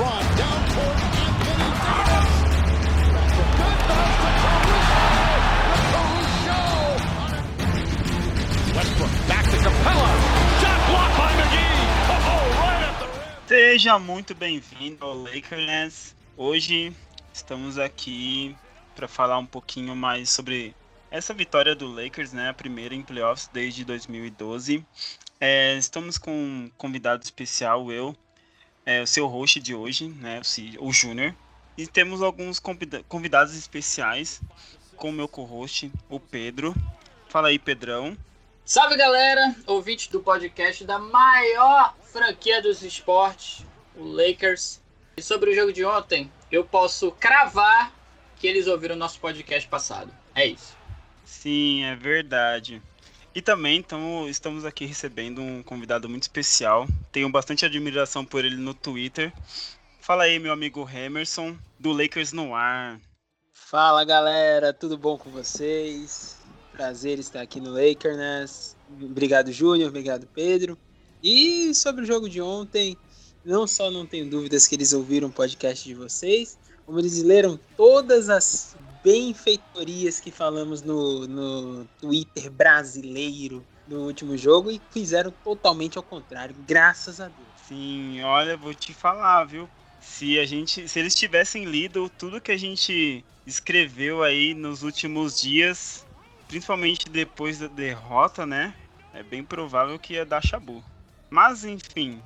Down court, Anthony Davis. Good pass to Caruso. Westbrook back to Capella. Shot blocked by McGee. Oh, right at the rim. Seja muito bem-vindo ao Lakers. Hoje estamos aqui para falar um pouquinho mais sobre essa vitória do Lakers, né, a primeira em playoffs desde 2012. É, estamos com um convidado especial, eu, é, o seu host de hoje, né? O, Júnior. E temos alguns convidados especiais com o meu co-host, o Pedro. Fala aí, Pedrão. Salve galera, ouvinte do podcast da maior franquia dos esportes, o Lakers. E sobre o jogo de ontem, eu posso cravar que eles ouviram o nosso podcast passado. É isso. Sim, é verdade. E também estamos aqui recebendo um convidado muito especial. Tenho bastante admiração por ele no Twitter. Fala aí, meu amigo Emerson, do Lakers no ar. Fala galera, tudo bom com vocês? Prazer estar aqui no Lakers. Obrigado, Júnior. Obrigado, Pedro. E sobre o jogo de ontem, não só não tenho dúvidas que eles ouviram o podcast de vocês, como eles leram todas as benfeitorias que falamos no, no Twitter brasileiro no último jogo e fizeram totalmente ao contrário, graças a Deus. Sim, olha, vou te falar, viu? Se a gente, se eles tivessem lido tudo que a gente escreveu aí nos últimos dias, principalmente depois da derrota, né? É bem provável que ia dar chabu. Mas enfim,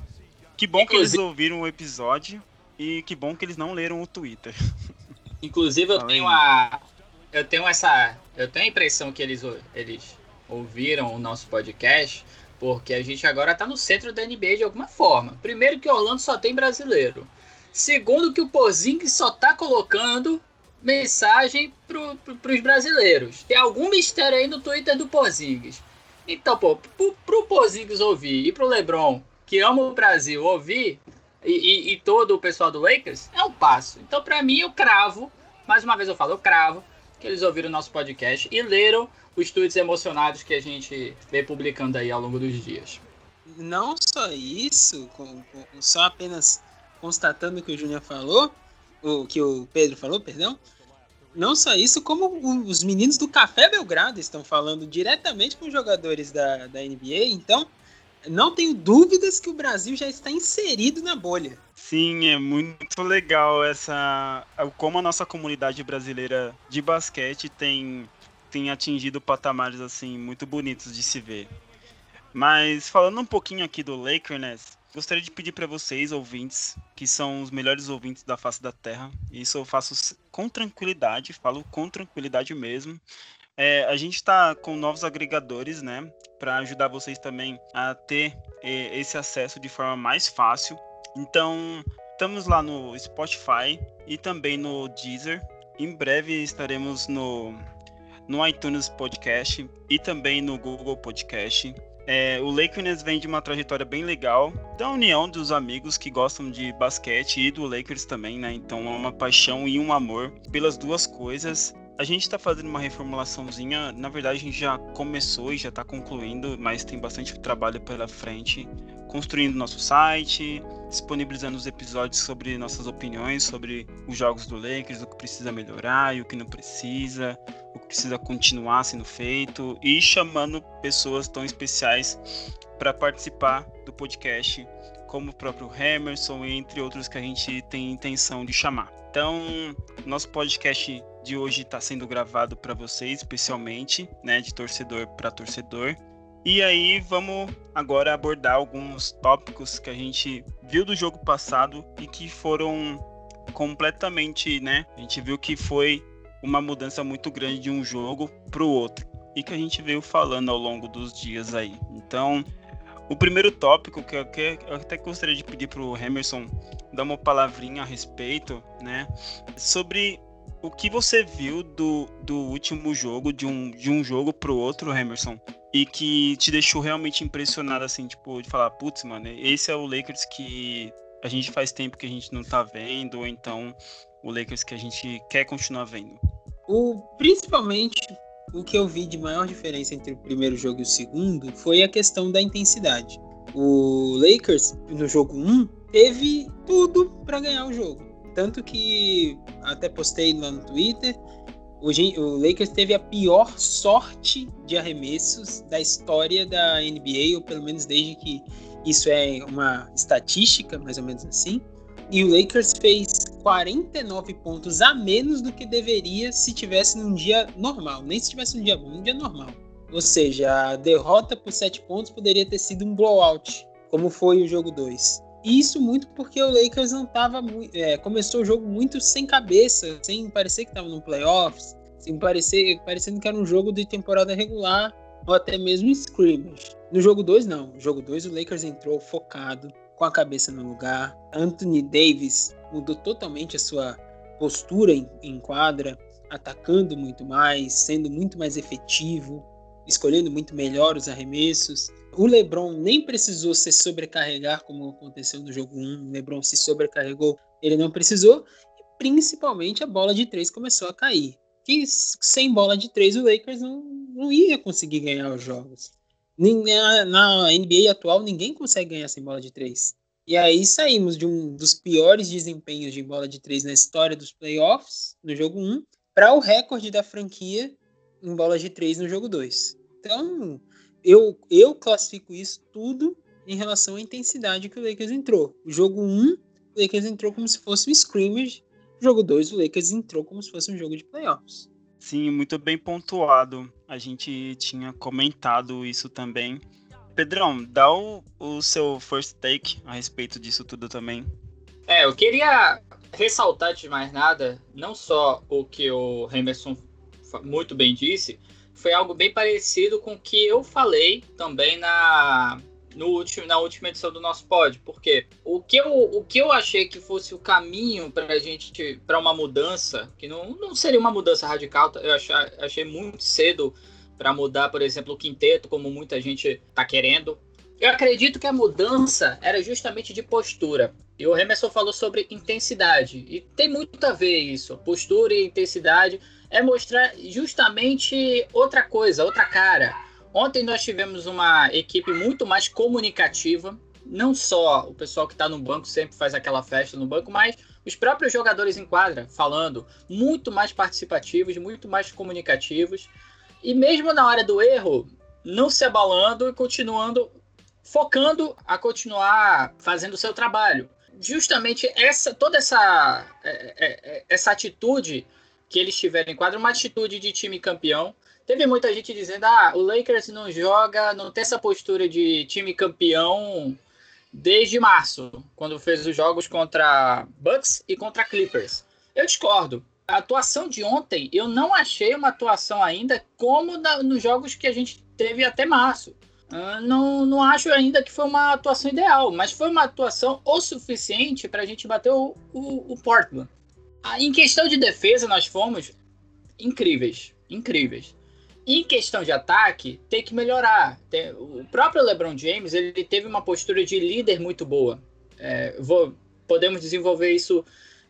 que bom que eles ouviram o episódio e que bom que eles não leram o Twitter. Inclusive eu tenho a eu tenho essa eu tenho a impressão que eles eles ouviram o nosso podcast porque a gente agora tá no centro da NBA de alguma forma. Primeiro que Orlando só tem brasileiro. Segundo que o Porzingis só tá colocando mensagem pro, pro, pros brasileiros. Tem algum mistério aí no Twitter do Porzingis. Então, pô, pro, pro Porzingis ouvir e pro LeBron, que ama o Brasil, ouvir, e, e, todo o pessoal do Lakers, é um passo. Então, para mim, eu cravo, mais uma vez eu falo, eu cravo, que eles ouviram o nosso podcast e leram os tweets emocionados que a gente vem publicando aí ao longo dos dias. Não só isso, com, com, só apenas constatando o que o Júnior falou, o que o Pedro falou, perdão, não só isso, como os meninos do Café Belgrado estão falando diretamente com os jogadores da, da NBA, então não tenho dúvidas que o Brasil já está inserido na bolha. Sim, é muito legal essa. Como a nossa comunidade brasileira de basquete tem, tem atingido patamares assim muito bonitos de se ver. Mas falando um pouquinho aqui do Lakers, né? Gostaria de pedir para vocês, ouvintes, que são os melhores ouvintes da face da Terra, isso eu faço com tranquilidade, falo com tranquilidade mesmo. É, a gente está com novos agregadores, né, para ajudar vocês também a ter é, esse acesso de forma mais fácil. Então, estamos lá no Spotify e também no Deezer. Em breve estaremos no, no iTunes Podcast e também no Google Podcast. É, o Lakers vem de uma trajetória bem legal, da união dos amigos que gostam de basquete e do Lakers também, né? Então é uma paixão e um amor pelas duas coisas. A gente está fazendo uma reformulaçãozinha, na verdade a gente já começou e já está concluindo, mas tem bastante trabalho pela frente, construindo nosso site, disponibilizando os episódios sobre nossas opiniões sobre os jogos do Lakers, o que precisa melhorar e o que não precisa, o que precisa continuar sendo feito e chamando pessoas tão especiais para participar do podcast, como o próprio Emerson, entre outros que a gente tem intenção de chamar. Então, nosso podcast de hoje está sendo gravado para vocês, especialmente, né, de torcedor para torcedor. E aí vamos agora abordar alguns tópicos que a gente viu do jogo passado e que foram completamente, né? A gente viu que foi uma mudança muito grande de um jogo para o outro e que a gente veio falando ao longo dos dias aí. Então, o primeiro tópico que eu, que eu até gostaria de pedir para o Emerson dar uma palavrinha a respeito, né, sobre o que você viu do, do último jogo, de um, de um jogo para o outro, Emerson, e que te deixou realmente impressionado, assim, tipo, de falar, putz, mano, esse é o Lakers que a gente faz tempo que a gente não tá vendo, ou então o Lakers que a gente quer continuar vendo? O, principalmente o que eu vi de maior diferença entre o primeiro jogo e o segundo foi a questão da intensidade. O Lakers, no jogo 1, teve tudo para ganhar o jogo. Tanto que até postei lá no Twitter. O, o Lakers teve a pior sorte de arremessos da história da NBA, ou pelo menos desde que Isso é uma estatística, mais ou menos assim. E o Lakers fez 49 pontos a menos do que deveria se tivesse num dia normal. Nem se tivesse num dia bom, num dia normal. Ou seja, a derrota por 7 pontos poderia ter sido um blowout, como foi o jogo 2. Isso muito porque o Lakers não estava é, começou o jogo muito sem cabeça, sem parecer que estava no playoffs, sem parecer parecendo que era um jogo de temporada regular ou até mesmo scrimmage. No jogo 2 não, no jogo 2 o Lakers entrou focado, com a cabeça no lugar. Anthony Davis mudou totalmente a sua postura em, em quadra, atacando muito mais, sendo muito mais efetivo, escolhendo muito melhor os arremessos. O LeBron nem precisou se sobrecarregar como aconteceu no jogo 1. O LeBron se sobrecarregou, ele não precisou. E principalmente a bola de três começou a cair. Que sem bola de três o Lakers não, não ia conseguir ganhar os jogos. Na, na NBA atual, ninguém consegue ganhar sem bola de três. E aí saímos de um dos piores desempenhos de bola de três na história dos playoffs, no jogo 1, para o recorde da franquia em bola de três no jogo 2. Então, eu, eu classifico isso tudo em relação à intensidade que o Lakers entrou. O jogo 1, o Lakers entrou como se fosse um scrimmage. O jogo 2, o Lakers entrou como se fosse um jogo de playoffs. Sim, muito bem pontuado. A gente tinha comentado isso também. Pedrão, dá o, o seu first take a respeito disso tudo também. É, eu queria ressaltar de mais nada, não só o que o Emerson muito bem disse, foi algo bem parecido com o que eu falei também na, no último, na última edição do nosso pod, porque o que eu, o que eu achei que fosse o caminho para a gente para uma mudança, que não, não seria uma mudança radical, eu achei, achei muito cedo para mudar, por exemplo, o quinteto, como muita gente está querendo. Eu acredito que a mudança era justamente de postura. E o Remerson falou sobre intensidade. E tem muito a ver isso. Postura e intensidade é mostrar justamente outra coisa, outra cara Ontem nós tivemos uma equipe muito mais comunicativa. Não só o pessoal que está no banco sempre faz aquela festa no banco, mas os próprios jogadores em quadra falando, muito mais participativos, muito mais comunicativos. E mesmo na hora do erro, não se abalando e continuando, focando a continuar fazendo o seu trabalho. Justamente essa, toda essa, é, é, é, essa atitude que eles tiveram em quadra, uma atitude de time campeão, Teve muita gente dizendo: ah, o Lakers não joga, não tem essa postura de time campeão desde março, quando fez os jogos contra Bucks e contra Clippers. Eu discordo. A atuação de ontem, eu não achei uma atuação ainda como na, nos jogos que a gente teve até março. Uh, não, não acho ainda que foi uma atuação ideal, mas foi uma atuação o suficiente para a gente bater o, o, o Portland. Ah, em questão de defesa, nós fomos incríveis. Incríveis. Em questão de ataque, tem que melhorar. O próprio LeBron James ele teve uma postura de líder muito boa. É, vou, podemos desenvolver isso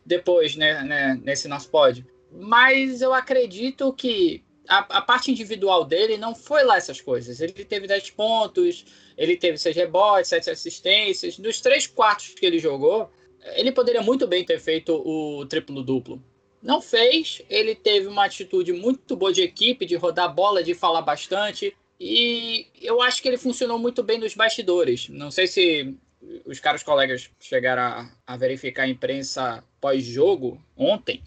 depois, né, né, nesse nosso pódio. Mas eu acredito que a, a, parte individual dele não foi lá essas coisas. Ele teve 10 pontos, ele teve 6 rebotes, 7 assistências. Dos 3 quartos que ele jogou, ele poderia muito bem ter feito o triplo-duplo. Não fez, ele teve uma atitude muito boa de equipe, de rodar bola, de falar bastante. E eu acho que ele funcionou muito bem nos bastidores. Não sei se os caros colegas chegaram a, a verificar a imprensa pós-jogo ontem,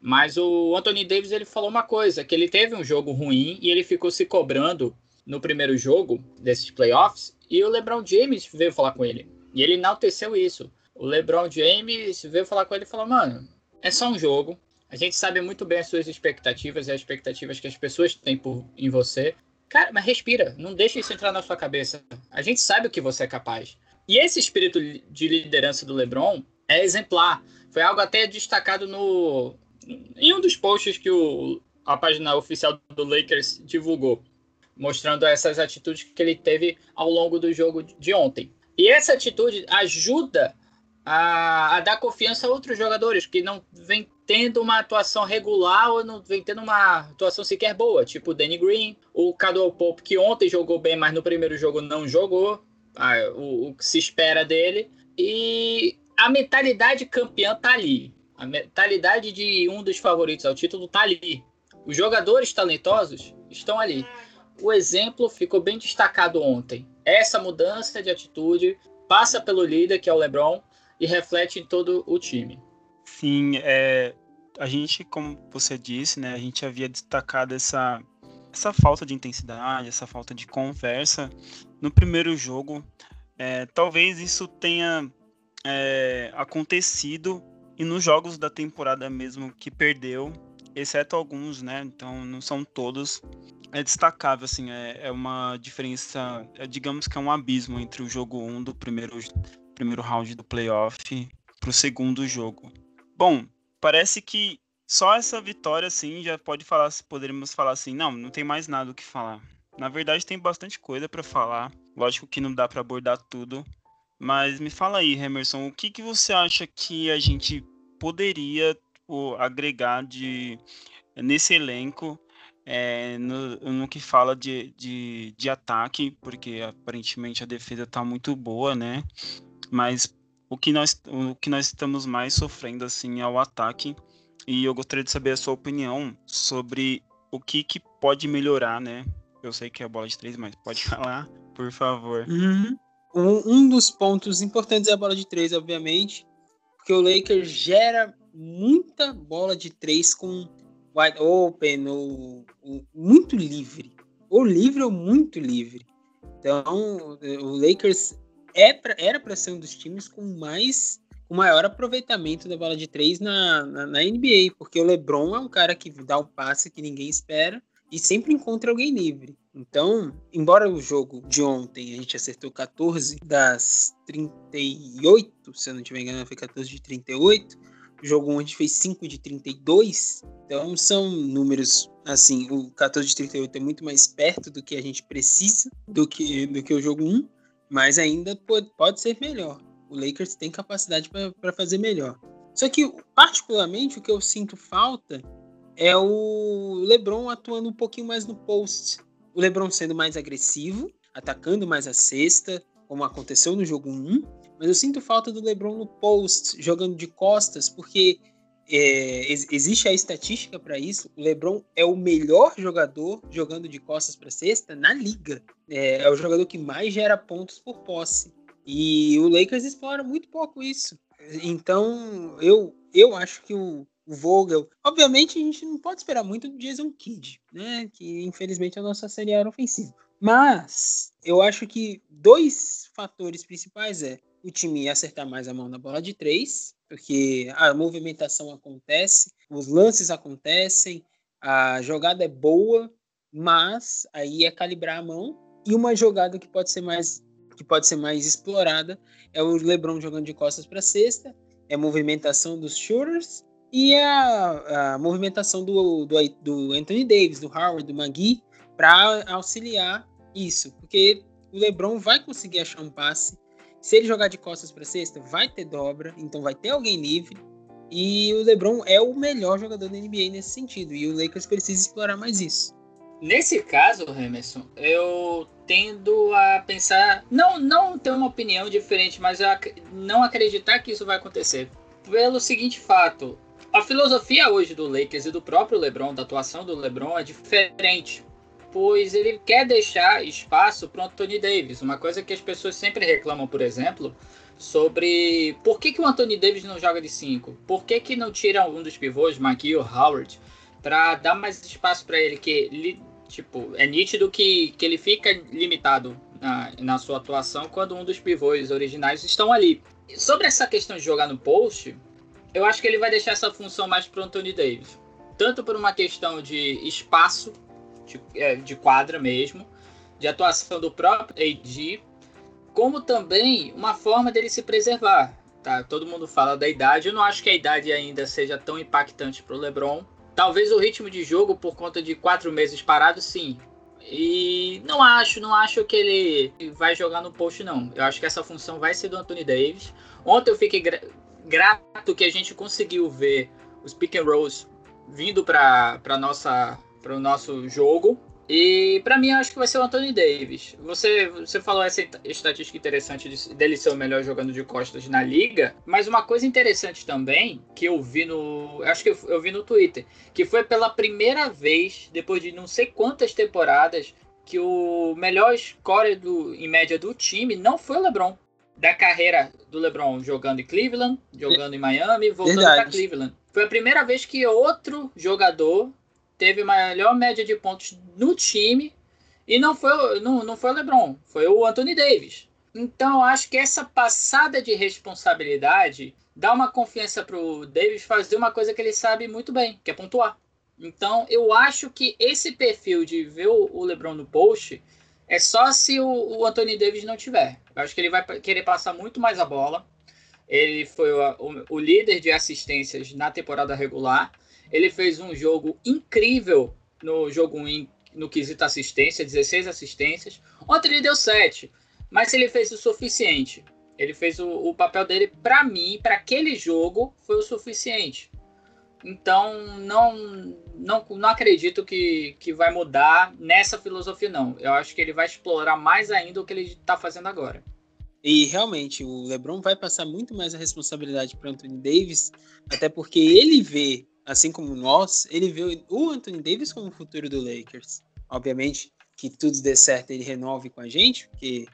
mas o Anthony Davis ele falou uma coisa, que ele teve um jogo ruim e ele ficou se cobrando no primeiro jogo desses playoffs e o LeBron James veio falar com ele. E ele enalteceu isso. O LeBron James veio falar com ele e falou: "Mano, é só um jogo. A gente sabe muito bem as suas expectativas e as expectativas que as pessoas têm por, em você. Cara, mas respira, não deixe isso entrar na sua cabeça. A gente sabe o que você é capaz. E esse espírito de liderança do LeBron é exemplar. Foi algo até destacado no em um dos posts que o, a página oficial do Lakers divulgou, mostrando essas atitudes que ele teve ao longo do jogo de ontem. E essa atitude ajuda a, a dar confiança a outros jogadores que não vem tendo uma atuação regular ou não vem tendo uma atuação sequer boa, tipo o Danny Green, o Caldwell Pope, que ontem jogou bem, mas no primeiro jogo não jogou, ah, o, o, que se espera dele. E a mentalidade campeã tá ali. A mentalidade de um dos favoritos ao título tá ali. Os jogadores talentosos estão ali. O exemplo ficou bem destacado ontem. Essa mudança de atitude passa pelo líder, que é o LeBron, e reflete em todo o time. Sim, é, a gente, como você disse, né, a gente havia destacado essa, essa falta de intensidade, essa falta de conversa no primeiro jogo. É, talvez isso tenha é, acontecido e nos jogos da temporada mesmo que perdeu, exceto alguns, né? Então não são todos. É destacável, assim, é, é uma diferença, é, digamos que é um abismo entre o jogo 1 do primeiro, primeiro round do playoff para o segundo jogo. Bom, parece que só essa vitória, assim, já pode falar, poderíamos falar assim, não, não tem mais nada o que falar. Na verdade, tem bastante coisa para falar. Lógico que não dá para abordar tudo, mas me fala aí, Emerson, o que, que você acha que a gente poderia tipo, agregar de, nesse elenco é, no, no, que fala de, de, de, ataque, porque aparentemente a defesa está muito boa, né? Mas o que, nós, o que nós estamos mais sofrendo assim é o ataque. E eu gostaria de saber a sua opinião sobre o que, que pode melhorar, né? Eu sei que é a bola de três, mas pode falar, por favor. Uhum. Um, dos pontos importantes é a bola de três, obviamente, porque o Lakers gera muita bola de três com wide open, ou, ou muito livre. Ou livre ou muito livre. Então, o Lakers é pra, era para ser um dos times com mais o maior aproveitamento da bola de três na, na, na, NBA, porque o LeBron é um cara que dá o passe que ninguém espera e sempre encontra alguém livre. Então, embora o jogo de ontem a gente acertou 14 das 38, se eu não estiver enganado, foi 14 de 38. O jogo onde fez 5 de 32. Então, são números assim, o 14 de 38 é muito mais perto do que a gente precisa do que, do que o jogo 1, mas ainda pode, pode ser melhor. O Lakers tem capacidade para fazer melhor. Só que, particularmente, o que eu sinto falta é o LeBron atuando um pouquinho mais no post o LeBron sendo mais agressivo, atacando mais a cesta, como aconteceu no jogo 1, mas eu sinto falta do LeBron no post, jogando de costas, porque é, existe a estatística para isso. O LeBron é o melhor jogador jogando de costas para cesta na liga. É, é, o jogador que mais gera pontos por posse. E o Lakers explora muito pouco isso. Então, eu, eu acho que o, o Vogel. Obviamente, a gente não pode esperar muito do Jason Kidd, né? Que infelizmente é a nossa série ofensiva. Mas eu acho que dois fatores principais é o time acertar mais a mão na bola de três, porque a movimentação acontece, os lances acontecem, a jogada é boa, mas aí é calibrar a mão. E uma jogada que pode ser mais que pode ser mais explorada é o LeBron jogando de costas para cesta, é a movimentação dos shooters e a, a movimentação do, do, do, Anthony Davis, do Howard, do Magui, para auxiliar isso. Porque o LeBron vai conseguir achar um passe. Se ele jogar de costas para cesta, vai ter dobra, então vai ter alguém livre. E o LeBron é o melhor jogador da NBA nesse sentido. E o Lakers precisa explorar mais isso. Nesse caso, Emerson, eu tendo a pensar, não, não ter uma opinião diferente, mas eu não acreditar que isso vai acontecer. Pelo seguinte fato, a filosofia hoje do Lakers e do próprio LeBron, da atuação do LeBron, é diferente, pois ele quer deixar espaço para o Anthony Davis. Uma coisa que as pessoas sempre reclamam, por exemplo, sobre por que, que o Anthony Davis não joga de 5? Por que, que não tira um dos pivôs, McGee ou Howard, para dar mais espaço para ele? Que tipo, é nítido que, que ele fica limitado na, na sua atuação quando um dos pivôs originais estão ali. Sobre essa questão de jogar no post, eu acho que ele vai deixar essa função mais para o Anthony Davis. Tanto por uma questão de espaço, de, é, de quadra mesmo, de atuação do próprio AD, como também uma forma dele se preservar. Tá? Todo mundo fala da idade, eu não acho que a idade ainda seja tão impactante para o LeBron. Talvez o ritmo de jogo, por conta de quatro meses parado, sim. E não acho, não acho que ele vai jogar no post, não. Eu acho que essa função vai ser do Anthony Davis. Ontem eu fiquei grato que a gente conseguiu ver os pick and rolls vindo para nossa para o nosso jogo. E para mim acho que vai ser o Anthony Davis. Você você falou essa estatística interessante de, dele ser o melhor jogando de costas na liga, mas uma coisa interessante também que eu vi no, acho que eu, eu vi no Twitter, que foi pela primeira vez depois de não sei quantas temporadas que o melhor score do, em média do time não foi o LeBron da carreira do LeBron jogando em Cleveland, jogando em Miami, voltando para Cleveland. Foi a primeira vez que outro jogador teve maior média de pontos no time e não foi, não, não foi o LeBron, foi o Anthony Davis. Então, acho que essa passada de responsabilidade dá uma confiança para o Davis fazer uma coisa que ele sabe muito bem, que é pontuar. Então, eu acho que esse perfil de ver o LeBron no post é só se o, o Anthony Davis não tiver. Eu acho que ele vai querer passar muito mais a bola. Ele foi o, o, o líder de assistências na temporada regular. Ele fez um jogo incrível no jogo in, no quesito assistência, 16 assistências. Ontem ele deu 7, mas ele fez o suficiente. Ele fez o, o papel dele para mim, para aquele jogo, foi o suficiente. Então, não, não, não acredito que, que vai mudar nessa filosofia, não. Eu acho que ele vai explorar mais ainda o que ele está fazendo agora. E realmente, o LeBron vai passar muito mais a responsabilidade para Anthony Davis, até porque ele vê, assim como nós, ele vê o Anthony Davis como o futuro do Lakers. Obviamente que tudo dê certo ele renove com a gente, porque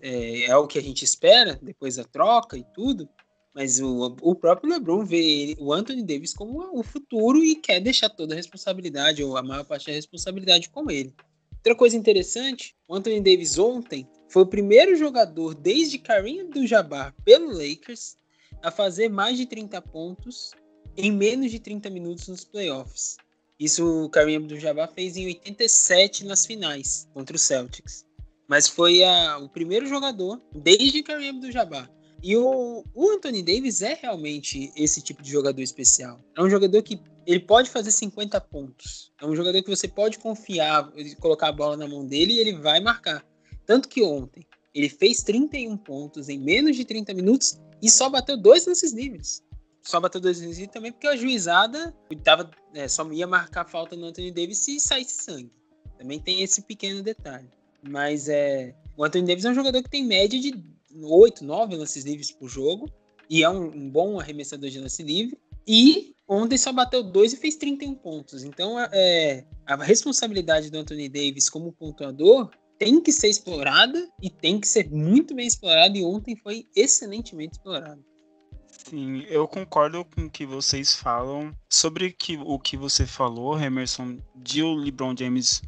é, é o que a gente espera depois da troca e tudo. Mas o, o próprio LeBron vê ele, o Anthony Davis como o futuro e quer deixar toda a responsabilidade, ou a maior parte da responsabilidade com ele. Outra coisa interessante, o Anthony Davis ontem foi o primeiro jogador desde Kareem Abdul-Jabbar pelo Lakers a fazer mais de 30 pontos em menos de 30 minutos nos playoffs. Isso o Kareem Abdul-Jabbar fez em 87 nas finais contra o Celtics. Mas foi a, o primeiro jogador desde Kareem Abdul-Jabbar e o, o Anthony Davis é realmente esse tipo de jogador especial. É um jogador que ele pode fazer 50 pontos. É um jogador que você pode confiar, colocar a bola na mão dele e ele vai marcar. Tanto que ontem ele fez 31 pontos em menos de 30 minutos e só bateu dois nesses níveis. Só bateu dois níveis também porque a juizada tava, é, só ia marcar falta no Anthony Davis se saísse sangue. Também tem esse pequeno detalhe. Mas é, o Anthony Davis é um jogador que tem média de 8, 9 lances livres por jogo. E é um, um bom arremessador de lance livre. E ontem só bateu 2 e fez 31 pontos. Então, é, a responsabilidade do Anthony Davis como pontuador tem que ser explorada e tem que ser muito bem explorada. E ontem foi excelentemente explorado. Sim, eu concordo com o que vocês falam. Sobre que, o que você falou, Emerson, de o LeBron James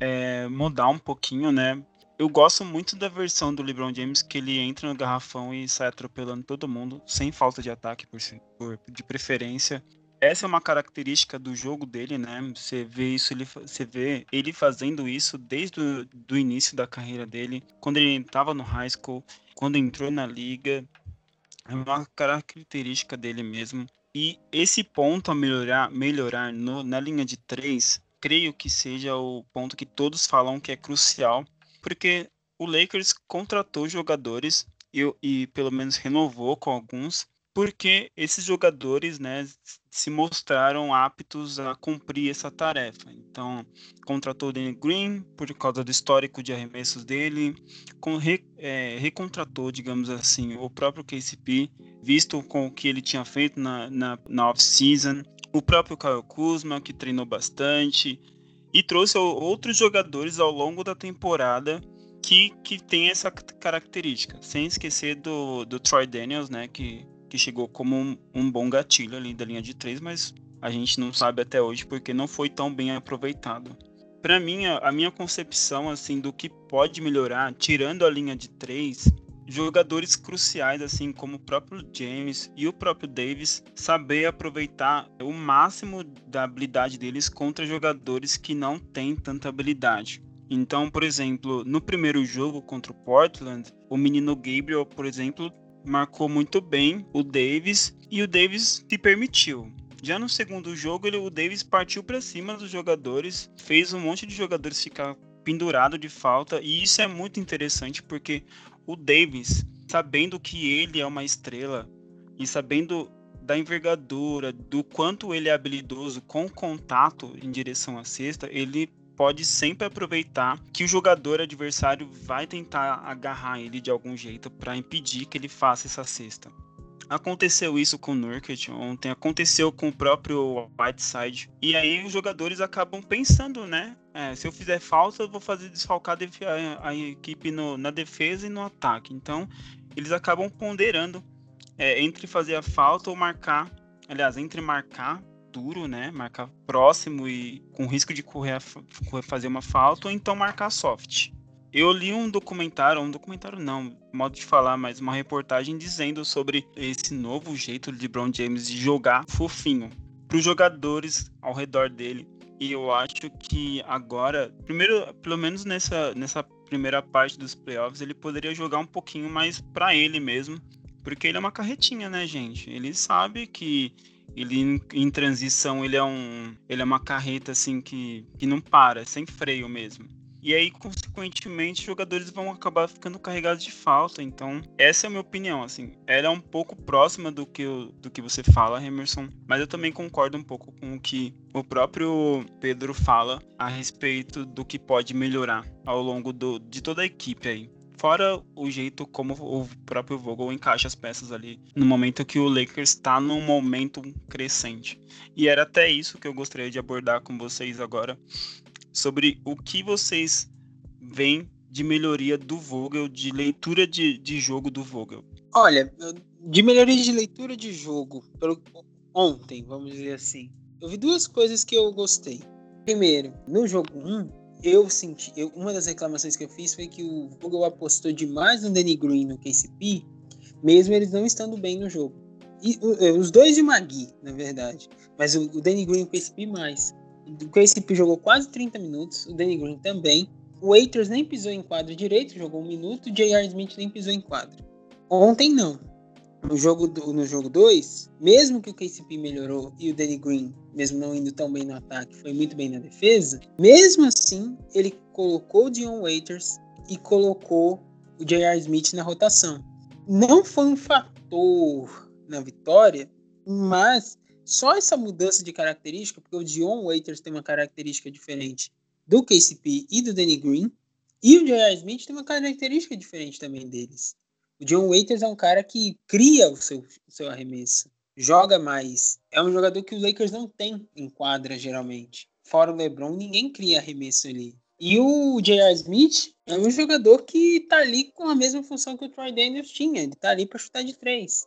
é, mudar um pouquinho, né? eu gosto muito da versão do LeBron James que ele entra no garrafão e sai atropelando todo mundo, sem falta de ataque, por, por de preferência. Essa é uma característica do jogo dele, né? Você vê isso, ele, você vê ele fazendo isso desde o do início da carreira dele, quando ele estava no high school, quando entrou na liga. É uma característica dele mesmo. E esse ponto a melhorar, melhorar no, na linha de três, creio que seja o ponto que todos falam que é crucial porque o Lakers contratou jogadores e, e pelo menos renovou com alguns, porque esses jogadores né, se mostraram aptos a cumprir essa tarefa. Então, contratou o Danny Green por causa do histórico de arremessos dele, com, re, é, recontratou, digamos assim, o próprio KCP, visto com o que ele tinha feito na, na, na off-season, o próprio Kyle Kuzma, que treinou bastante, e trouxe outros jogadores ao longo da temporada que, que tem essa característica. Sem esquecer do, do Troy Daniels, né? Que, que chegou como um, um bom gatilho ali da linha de três, mas a gente não sabe até hoje porque não foi tão bem aproveitado. Para mim, a, a minha concepção assim do que pode melhorar, tirando a linha de três, jogadores cruciais, assim como o próprio James e o próprio Davis, saber aproveitar o máximo da habilidade deles contra jogadores que não têm tanta habilidade. Então, por exemplo, no primeiro jogo contra o Portland, o menino Gabriel, por exemplo, marcou muito bem o Davis e o Davis se permitiu. Já no segundo jogo, ele, o Davis partiu para cima dos jogadores, fez um monte de jogadores ficar pendurado de falta, e isso é muito interessante porque o Davis, sabendo que ele é uma estrela e sabendo da envergadura, do quanto ele é habilidoso com contato em direção à cesta, ele pode sempre aproveitar que o jogador adversário vai tentar agarrar ele de algum jeito para impedir que ele faça essa cesta. Aconteceu isso com o Nurkic ontem, aconteceu com o próprio Whiteside. E aí os jogadores acabam pensando, né? É, se eu fizer falta, eu vou fazer desfalcar a, equipe no, na defesa e no ataque. Então, eles acabam ponderando é, entre fazer a falta ou marcar, aliás, entre marcar duro, né, marcar próximo e com risco de correr, fazer uma falta, ou então marcar soft. Eu li um documentário, um documentário não, modo de falar, mas uma reportagem dizendo sobre esse novo jeito de LeBron James de jogar fofinho para os jogadores ao redor dele. E eu acho que agora, primeiro, pelo menos nessa, nessa primeira parte dos playoffs, ele poderia jogar um pouquinho mais para ele mesmo, porque ele é uma carretinha, né, gente? Ele sabe que ele em, em, transição ele é um ele é uma carreta assim que, que não para, sem freio mesmo. E aí, consequentemente, os jogadores vão acabar ficando carregados de falta. Então, essa é a minha opinião, assim. Ela é um pouco próxima do que, do que você fala, Emerson. Mas eu também concordo um pouco com o que o próprio Pedro fala a respeito do que pode melhorar ao longo do, de toda a equipe aí. Fora o jeito como o próprio Vogel encaixa as peças ali no momento que o Lakers está num momento crescente. E era até isso que eu gostaria de abordar com vocês agora, sobre o que vocês veem de melhoria do Vogel, de leitura de, de jogo do Vogel. Olha, de melhoria de leitura de jogo, pelo, ontem, vamos dizer assim, eu vi duas coisas que eu gostei. Primeiro, no jogo 1, eu senti, eu, uma das reclamações que eu fiz foi que o Vogel apostou demais no Danny Green no KCP, mesmo eles não estando bem no jogo. E, os dois de Magui, na verdade, mas o, o Danny Green e o KCP mais. O KCP jogou quase 30 minutos, o Danny Green também. O Waiters nem pisou em quadro direito, jogou um minuto. O J.R. Smith nem pisou em quadro. Ontem não. No jogo do, no jogo 2, mesmo que o KCP melhorou e o Danny Green, mesmo não indo tão bem no ataque, foi muito bem na defesa, mesmo assim, ele colocou o Dion Waiters e colocou o J.R. Smith na rotação. Não foi um fator na vitória, mas só essa mudança de característica, porque o Dion Waiters tem uma característica diferente do KCP e do Danny Green, e o J.R. Smith tem uma característica diferente também deles. O Dion Waiters é um cara que cria o seu, o seu arremesso, joga mais. É um jogador que o Lakers não tem em quadra, geralmente. Fora o LeBron, ninguém cria arremesso ali. E o J.R. Smith é um jogador que tá ali com a mesma função que o Troy Daniels tinha. Ele tá ali para chutar de três.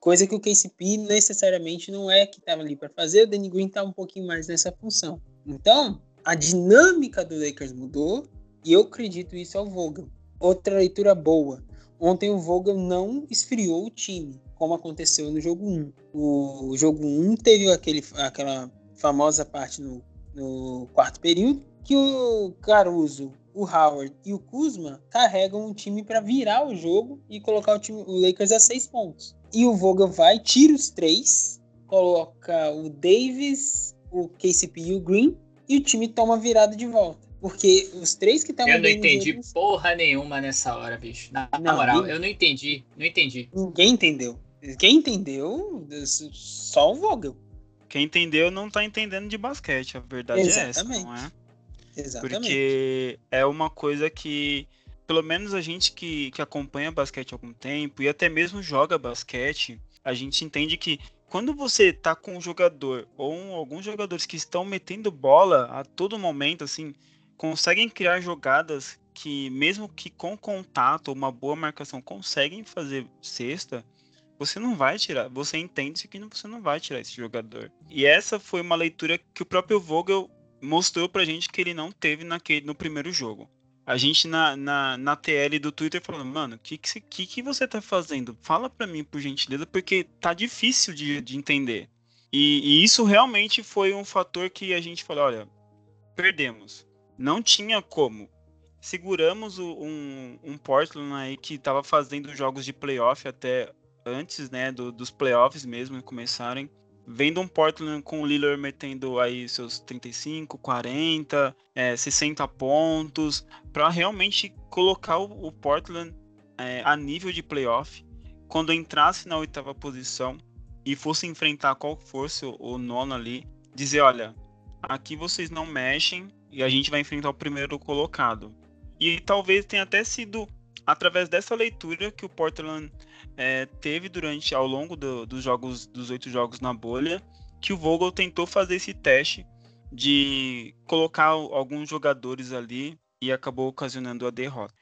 Coisa que o KCP necessariamente não é que estava ali para fazer, o Danny Green está um pouquinho mais nessa função. Então, a dinâmica do Lakers mudou e eu acredito isso ao Vogel. Outra leitura boa. Ontem o Vogel não esfriou o time, como aconteceu no jogo 1. O jogo 1 teve aquele, aquela famosa parte no, no quarto período que o Caruso, o Howard e o Kuzma carregam o time para virar o jogo e colocar o, time, o Lakers a seis pontos. E o Vogel vai, tira os três, coloca o Davis, o KCP e o Green, e o time toma virada de volta. Porque os três que estavam. Eu não entendi jogos... porra nenhuma nessa hora, bicho. Na, não, moral, ninguém... eu não entendi. Não entendi. Ninguém entendeu. Quem entendeu, só o Vogel. Quem entendeu não tá entendendo de basquete. A verdade Exatamente. é essa, não é? Exatamente. Porque é uma coisa que pelo menos a gente que, que acompanha basquete há algum tempo e até mesmo joga basquete, a gente entende que quando você tá com um jogador ou um, alguns jogadores que estão metendo bola a todo momento, assim, conseguem criar jogadas que, mesmo que com contato uma boa marcação, conseguem fazer cesta, você não vai tirar. Você entende que você não vai tirar esse jogador. E essa foi uma leitura que o próprio Vogel mostrou pra gente que ele não teve naquele, no primeiro jogo a gente na, na, na TL do Twitter falando, mano, o que, que, que você tá fazendo? Fala pra mim, por gentileza, porque tá difícil de, de entender. E, e, isso realmente foi um fator que a gente falou, olha, perdemos. Não tinha como. Seguramos um, um Portland aí que tava fazendo jogos de playoff até antes, né, do, dos playoffs mesmo começarem vendo um Portland com o Lillard metendo aí seus 35, 40, é, 60 pontos, para realmente colocar o, o Portland é, a nível de playoff. Quando entrasse na oitava posição e fosse enfrentar qual fosse o, o nono ali, dizer: olha, aqui vocês não mexem e a gente vai enfrentar o primeiro colocado. E talvez tenha até sido através dessa leitura que o Portland é, teve durante ao longo do, dos jogos dos oito jogos na bolha que o Vogel tentou fazer esse teste de colocar alguns jogadores ali e acabou ocasionando a derrota.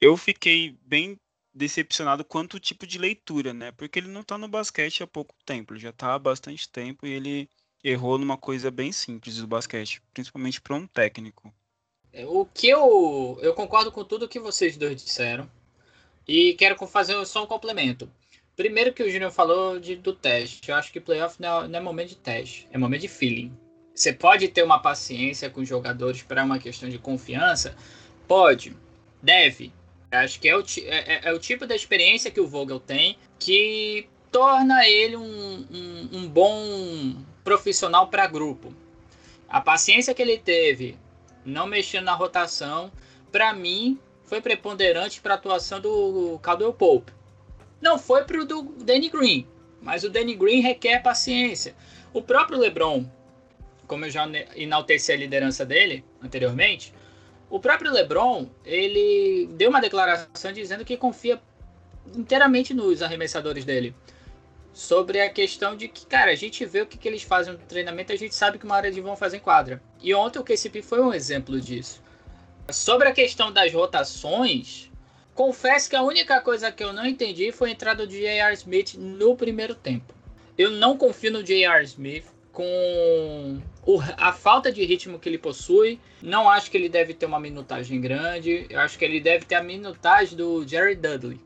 Eu fiquei bem decepcionado quanto o tipo de leitura, né? Porque ele não tá no basquete há pouco tempo, ele já tá há bastante tempo e ele errou numa coisa bem simples do basquete, principalmente para um técnico. É, o que eu eu concordo com tudo que vocês dois disseram e quero fazer só um complemento. Primeiro que o Júnior falou de, do teste, eu acho que playoff não é, não é momento de teste, é momento de feeling. Você pode ter uma paciência com os jogadores para uma questão de confiança, pode, deve. Acho que é o, é, é, é o tipo da experiência que o Vogel tem que torna ele um, um, um bom profissional para grupo. A paciência que ele teve, não mexendo na rotação, para mim foi preponderante para a atuação do Caldwell Pope. Não foi para o do Danny Green, mas o Danny Green requer paciência. O próprio LeBron, como eu já enalteci a liderança dele anteriormente, o próprio LeBron, ele deu uma declaração dizendo que confia inteiramente nos arremessadores dele sobre a questão de que, cara, a gente vê o que, que eles fazem no treinamento, a gente sabe que uma hora eles vão fazer em quadra. E ontem o KCP foi um exemplo disso. Sobre a questão das rotações, confesso que a única coisa que eu não entendi foi a entrada do J.R. Smith no primeiro tempo. Eu não confio no J.R. Smith com a falta de ritmo que ele possui. Não acho que ele deve ter uma minutagem grande. Eu acho que ele deve ter a minutagem do Jerry Dudley.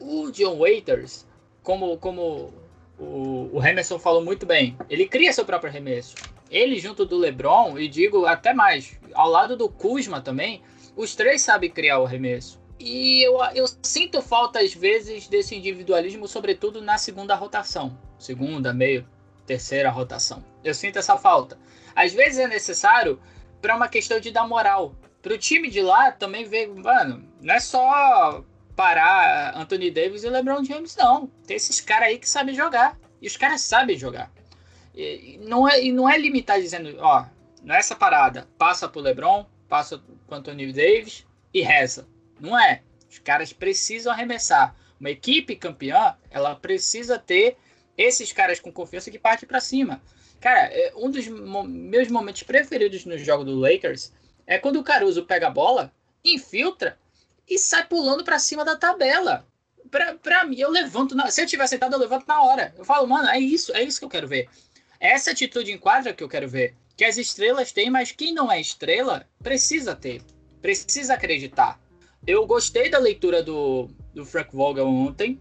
O John Waiters, como, como o, o Emerson falou muito bem. Ele cria seu próprio arremesso. Ele, junto do LeBron, e digo até mais, ao lado do Kuzma também, os três sabem criar o arremesso. E eu, eu sinto falta, às vezes, desse individualismo, sobretudo na segunda rotação. Segunda, meio, terceira rotação. Eu sinto essa falta. Às vezes é necessário para uma questão de dar moral. Para o time de lá também ver, mano, não é só parar Anthony Davis e LeBron James, não. Tem esses caras aí que sabem jogar. E os caras sabem jogar. E não é, e não é limitar dizendo, ó, nessa parada, passa pro LeBron, passa pro Anthony Davis e reza. Não é. Os caras precisam arremessar. Uma equipe campeã, ela precisa ter esses caras com confiança que parte para cima. Cara, é, um dos meus momentos preferidos no jogo do Lakers é quando o Caruso pega a bola, infiltra e sai pulando para cima da tabela. Pra, mim, eu levanto. Na, se eu tiver sentado, eu levanto na hora. Eu falo, mano, é isso, é isso que eu quero ver. Essa atitude em quadra que eu quero ver. Que as estrelas têm, mas quem não é estrela precisa ter. Precisa acreditar. Eu gostei da leitura do, do Frank Vogel ontem.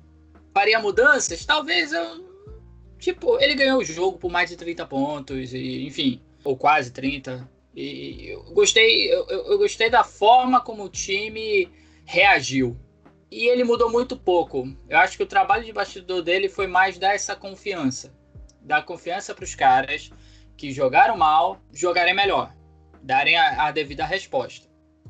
Faria mudanças? Talvez eu. Tipo, ele ganhou o jogo por mais de 30 pontos, e, enfim, ou quase 30. E eu gostei, eu, eu gostei da forma como o time reagiu. E ele mudou muito pouco. Eu acho que o trabalho de bastidor dele foi mais dar essa confiança. Dar confiança para os caras que jogaram mal, jogarem melhor. Darem a, a devida resposta.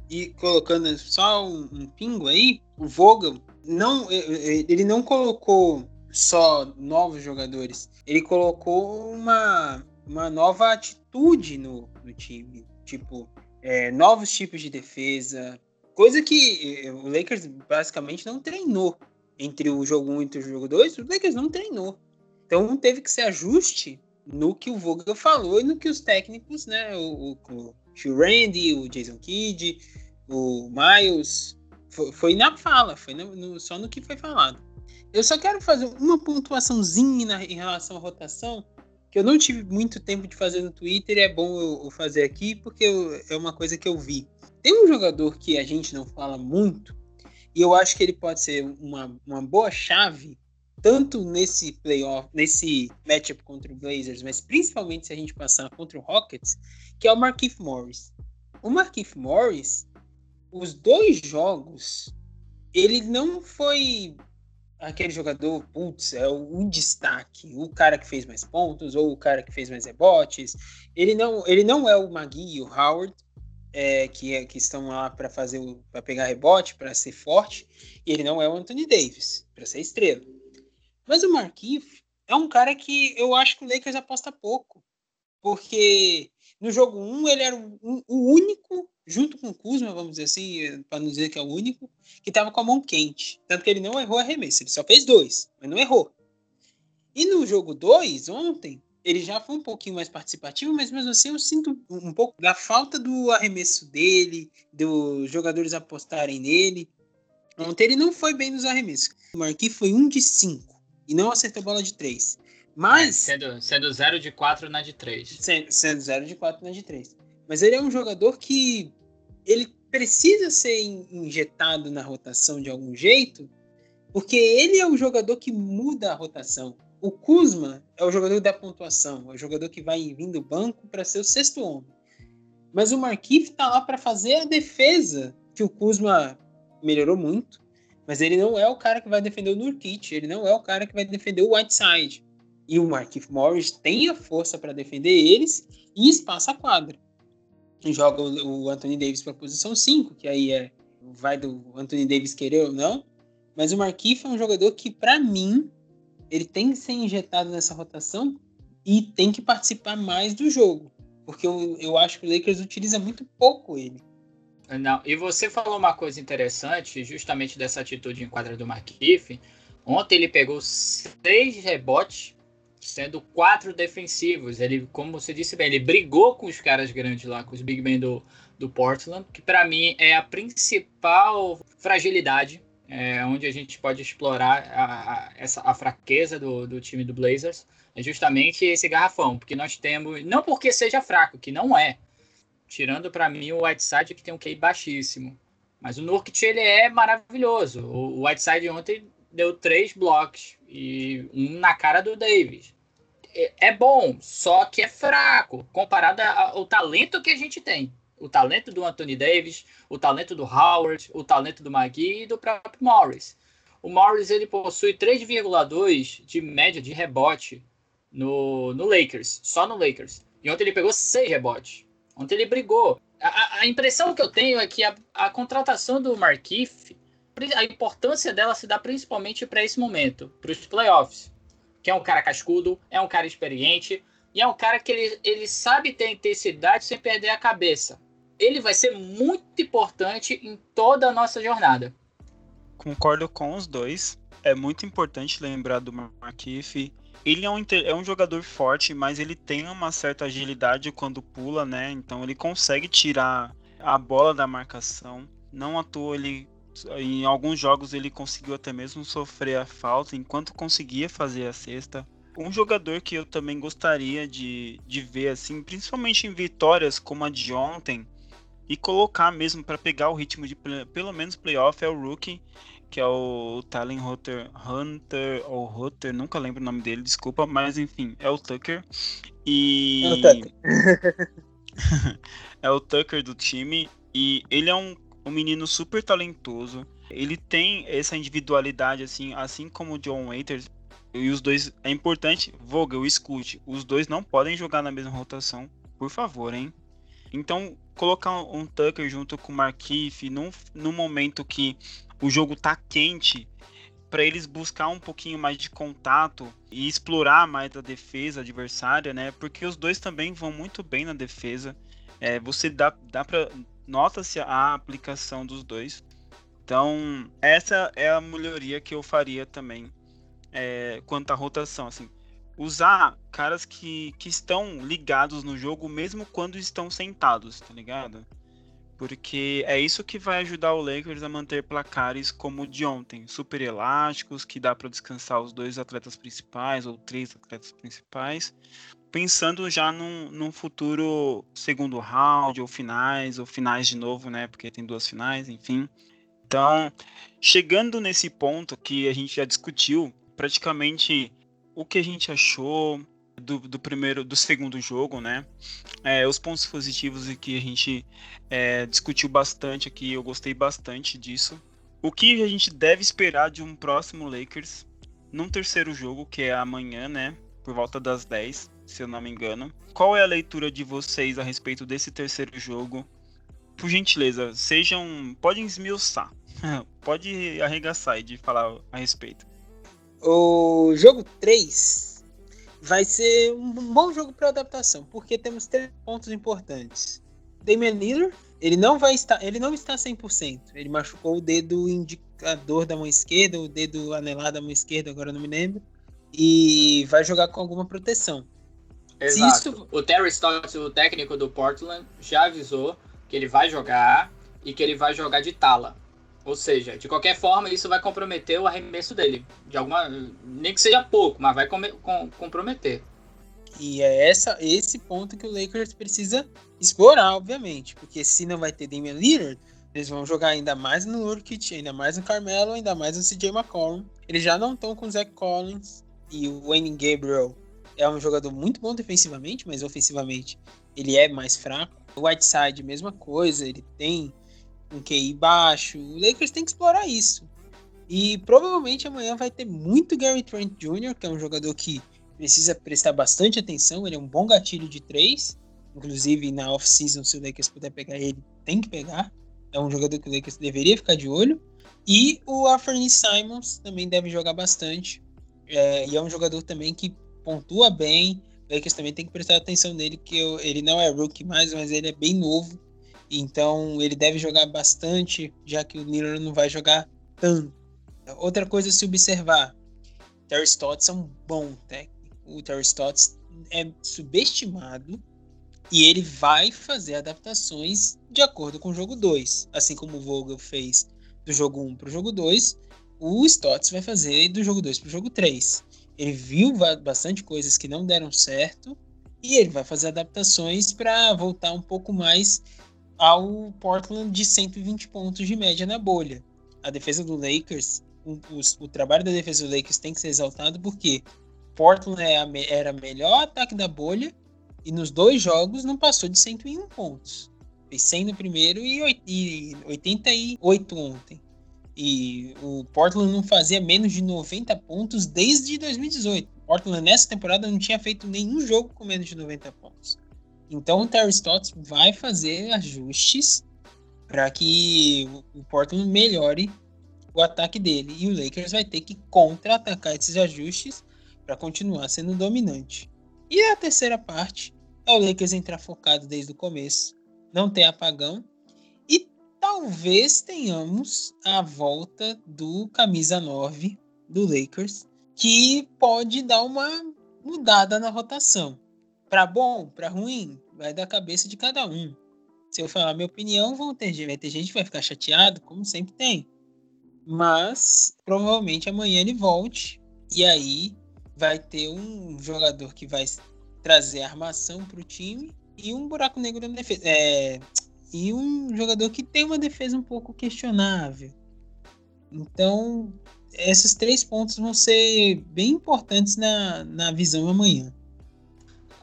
E colocando só um, um pingo aí, o Vogel não, ele não colocou só novos jogadores. Ele colocou uma, uma nova atitude no, no time. Tipo, é, novos tipos de defesa, Coisa que eh, o Lakers basicamente não treinou entre o jogo 1 e o jogo 2, o Lakers não treinou. Então teve que ser ajuste no que o Vogel falou e no que os técnicos, né, o, o, o Randy, o Jason Kidd, o Miles, foi, foi na fala, foi no, no, só no que foi falado. Eu só quero fazer uma pontuaçãozinha na, em relação à rotação, que eu não tive muito tempo de fazer no Twitter, e é bom eu, eu fazer aqui, porque eu, é uma coisa que eu vi. Tem um jogador que a gente não fala muito, e eu acho que ele pode ser uma, uma boa chave, tanto nesse playoff, nesse matchup contra o Blazers, mas principalmente se a gente passar contra o Rockets, que é o Markif Morris. O Markif Morris, os dois jogos, ele não foi aquele jogador, putz, é o, o, destaque, o cara que fez mais pontos ou o cara que fez mais rebotes. Ele não, ele não é o Magui, o Howard, é, que, é, que estão lá para fazer para pegar rebote, para ser forte, e ele não é o Anthony Davis, para ser estrela. Mas o Marquinhos é um cara que eu acho que o Lakers aposta pouco, porque no jogo 1 um, ele era o, o, único, junto com o Kuzma, vamos dizer assim, para não dizer que é o único, que estava com a mão quente. Tanto que ele não errou arremesso, ele só fez dois, mas não errou. E no jogo 2, ontem, ele já foi um pouquinho mais participativo, mas mesmo assim eu sinto um pouco da falta do arremesso dele, dos jogadores apostarem nele. Ontem ele não foi bem nos arremessos. O Marquinhos foi um de cinco e não acertou bola de três. Mas. É, sendo, sendo zero de quatro na de três. Sendo, sendo zero de quatro na de três. Mas ele é um jogador que ele precisa ser injetado na rotação de algum jeito, porque ele é o jogador que muda a rotação. O Kuzma é o jogador da pontuação, é o jogador que vai vir do banco para ser o sexto homem. Mas o Markif está lá para fazer a defesa, que o Kuzma melhorou muito, mas ele não é o cara que vai defender o Nurkic, ele não é o cara que vai defender o Whiteside. E o Markif Morris tem a força para defender eles e espaça a quadra. Joga o Anthony Davis para a posição 5, que aí é vai do Anthony Davis querer ou não. Mas o Markif é um jogador que, para mim, ele tem que ser injetado nessa rotação e tem que participar mais do jogo. Porque eu, eu acho que o Lakers utiliza muito pouco ele. Não, e você falou uma coisa interessante, justamente dessa atitude em quadra do Markif. Ontem ele pegou seis rebotes, sendo quatro defensivos. Ele, como você disse bem, ele brigou com os caras grandes lá, com os big men do, do Portland, que para mim é a principal fragilidade é, onde a gente pode explorar a, a, essa, a fraqueza do, do time do Blazers, é justamente esse garrafão, porque nós temos, não porque seja fraco, que não é, tirando para mim o Whiteside que tem um QI baixíssimo, mas o Nurkic ele é maravilhoso. O, o Whiteside ontem deu três blocos e um na cara do Davis. É, é bom, só que é fraco comparado ao talento que a gente tem o talento do Anthony Davis, o talento do Howard, o talento do McGee e do próprio Morris. O Morris ele possui 3,2 de média de rebote no, no Lakers, só no Lakers. E ontem ele pegou 6 rebotes. Ontem ele brigou. A, a impressão que eu tenho é que a, a contratação do Markif, a importância dela se dá principalmente para esse momento, para os playoffs. Que é um cara cascudo, é um cara experiente, e é um cara que ele, ele sabe ter intensidade sem perder a cabeça ele vai ser muito importante em toda a nossa jornada. Concordo com os dois. É muito importante lembrar do Markif. Ele é um, é um jogador forte, mas ele tem uma certa agilidade quando pula, né? Então ele consegue tirar a bola da marcação. Não à toa ele em alguns jogos ele conseguiu até mesmo sofrer a falta enquanto conseguia fazer a cesta. Um jogador que eu também gostaria de, de ver, assim, principalmente em vitórias como a de ontem, e colocar mesmo para pegar o ritmo de pelo menos playoff é o rookie, que é o Talen Hunter, Hunter ou Hunter, nunca lembro o nome dele, desculpa, mas enfim, é o Tucker. E é o Tucker, é o Tucker do time e ele é um, um menino super talentoso. Ele tem essa individualidade assim, assim como o John Waiters. E os dois é importante, Vogel, escute, os dois não podem jogar na mesma rotação, por favor, hein? Então, colocar um Tucker junto com o Markif num, num momento que o jogo tá quente, para eles buscar um pouquinho mais de contato e explorar mais a defesa adversária, né? Porque os dois também vão muito bem na defesa. É, você dá, dá para nota-se a aplicação dos dois. Então, essa é a melhoria que eu faria também é, quanto à rotação. Assim, usar caras que, que estão ligados no jogo mesmo quando estão sentados, tá ligado? Porque é isso que vai ajudar o Lakers a manter placares como o de ontem, super elásticos, que dá para descansar os dois atletas principais ou três atletas principais, pensando já num, num futuro segundo round ou finais ou finais de novo, né? Porque tem duas finais, enfim. Então, chegando nesse ponto que a gente já discutiu, praticamente o que a gente achou do, do primeiro, do segundo jogo, né? É, os pontos positivos que a gente é, discutiu bastante aqui, eu gostei bastante disso. O que a gente deve esperar de um próximo Lakers num terceiro jogo, que é amanhã, né? Por volta das 10, se eu não me engano. Qual é a leitura de vocês a respeito desse terceiro jogo? Por gentileza, sejam. Podem esmiuçar. Pode arregaçar e de falar a respeito. O jogo 3 vai ser um bom jogo para adaptação, porque temos três pontos importantes. Damian Lillard, ele não vai estar, ele não está 100%. Ele machucou o dedo indicador da mão esquerda, o dedo anelar da mão esquerda, agora não me lembro, e vai jogar com alguma proteção. Exato. Isso... O Terry Stotts, o técnico do Portland, já avisou que ele vai jogar e que ele vai jogar de tala. Ou seja, de qualquer forma, isso vai comprometer o arremesso dele. De alguma, nem que seja pouco, mas vai com, com, comprometer. E é essa, esse ponto que o Lakers precisa explorar, obviamente. Porque se não vai ter Damian Lillard, eles vão jogar ainda mais no Nurkic, ainda mais no Carmelo, ainda mais no CJ McCollum. Eles já não estão com o Zach Collins e o Wayne Gabriel é um jogador muito bom defensivamente, mas ofensivamente ele é mais fraco. O Whiteside, mesma coisa, ele tem um QI baixo. O Lakers tem que explorar isso. E provavelmente amanhã vai ter muito Gary Trent Jr., que é um jogador que precisa prestar bastante atenção. Ele é um bom gatilho de três. Inclusive, na off-season, se o Lakers puder pegar ele, tem que pegar. É um jogador que o Lakers deveria ficar de olho. E o Anthony Simons também deve jogar bastante. É, e é um jogador também que pontua bem. O Lakers também tem que prestar atenção nele, que eu, ele não é rookie mais, mas ele é bem novo. Então ele deve jogar bastante, já que o Lillard não vai jogar tanto. Outra coisa a se observar: Terry Stotts é um bom técnico. O Terry Stotts é subestimado e ele vai fazer adaptações de acordo com o jogo 2. Assim como o Vogel fez do jogo 1 para o jogo 2, o Stotts vai fazer do jogo 2 para o jogo 3. Ele viu bastante coisas que não deram certo e ele vai fazer adaptações para voltar um pouco mais ao Portland de 120 pontos de média na bolha. A defesa do Lakers, o, o, o trabalho da defesa do Lakers tem que ser exaltado porque Portland é era melhor ataque da bolha e nos dois jogos não passou de 101 pontos. Fez 100 no primeiro e 88 ontem. E o Portland não fazia menos de 90 pontos desde 2018. O Portland nessa temporada não tinha feito nenhum jogo com menos de 90 pontos. Então o Terry Stotts vai fazer ajustes para que o Portland melhore o ataque dele. E o Lakers vai ter que contra-atacar esses ajustes para continuar sendo dominante. E a terceira parte é o Lakers entrar focado desde o começo, não ter apagão e talvez tenhamos a volta do camisa 9 do Lakers, que pode dar uma mudada na rotação. Para bom, para ruim, vai da cabeça de cada um. Se eu falar minha opinião, vão ter, vai ter gente que vai ficar chateado, como sempre tem. Mas provavelmente amanhã ele volte e aí vai ter um jogador que vai trazer armação para o time e um buraco negro na defesa. É, e um jogador que tem uma defesa um pouco questionável. Então, esses três pontos vão ser bem importantes na, na visão amanhã.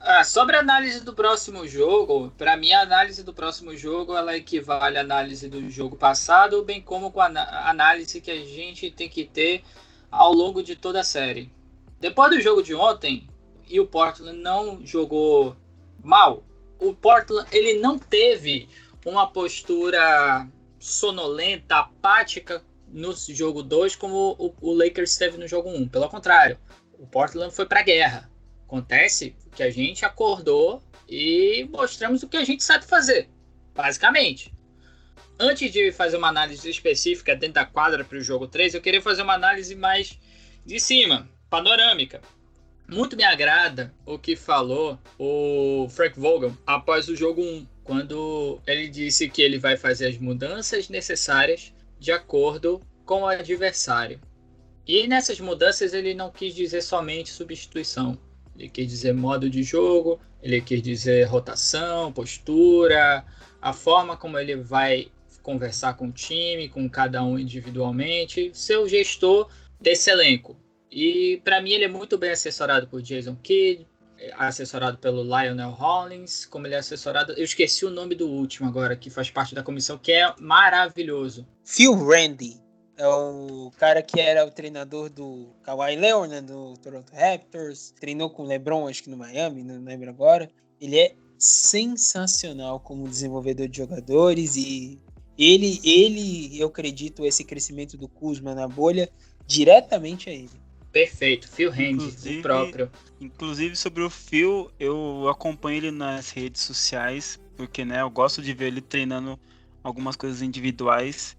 Ah, sobre a análise do próximo jogo, para mim a análise do próximo jogo ela equivale à análise do jogo passado, bem como com a análise que a gente tem que ter ao longo de toda a série. Depois do jogo de ontem, e o Portland não jogou mal, o Portland ele não teve uma postura sonolenta, apática no jogo 2 como o, o Lakers teve no jogo 1. Um. Pelo contrário, o Portland foi para a guerra Acontece que a gente acordou e mostramos o que a gente sabe fazer, basicamente. Antes de fazer uma análise específica dentro da quadra para o jogo 3, eu queria fazer uma análise mais de cima, panorâmica. Muito me agrada o que falou o Frank Vogel após o jogo 1, quando ele disse que ele vai fazer as mudanças necessárias de acordo com o adversário. E nessas mudanças ele não quis dizer somente substituição, ele quer dizer modo de jogo, ele quer dizer rotação, postura, a forma como ele vai conversar com o time, com cada um individualmente, seu gestor desse elenco. E para mim ele é muito bem assessorado por Jason Kidd, assessorado pelo Lionel Hollins, como ele é assessorado, eu esqueci o nome do último agora, que faz parte da comissão, que é maravilhoso. Phil Randy é o cara que era o treinador do Kawhi Leonard do Toronto Raptors, treinou com o LeBron, acho que no Miami, não lembro agora. Ele é sensacional como desenvolvedor de jogadores e ele, ele, eu acredito, esse crescimento do Kuzma na bolha diretamente a ele. Perfeito, Phil Handy, o próprio. Inclusive sobre o Phil, eu acompanho ele nas redes sociais, porque né, eu gosto de ver ele treinando algumas coisas individuais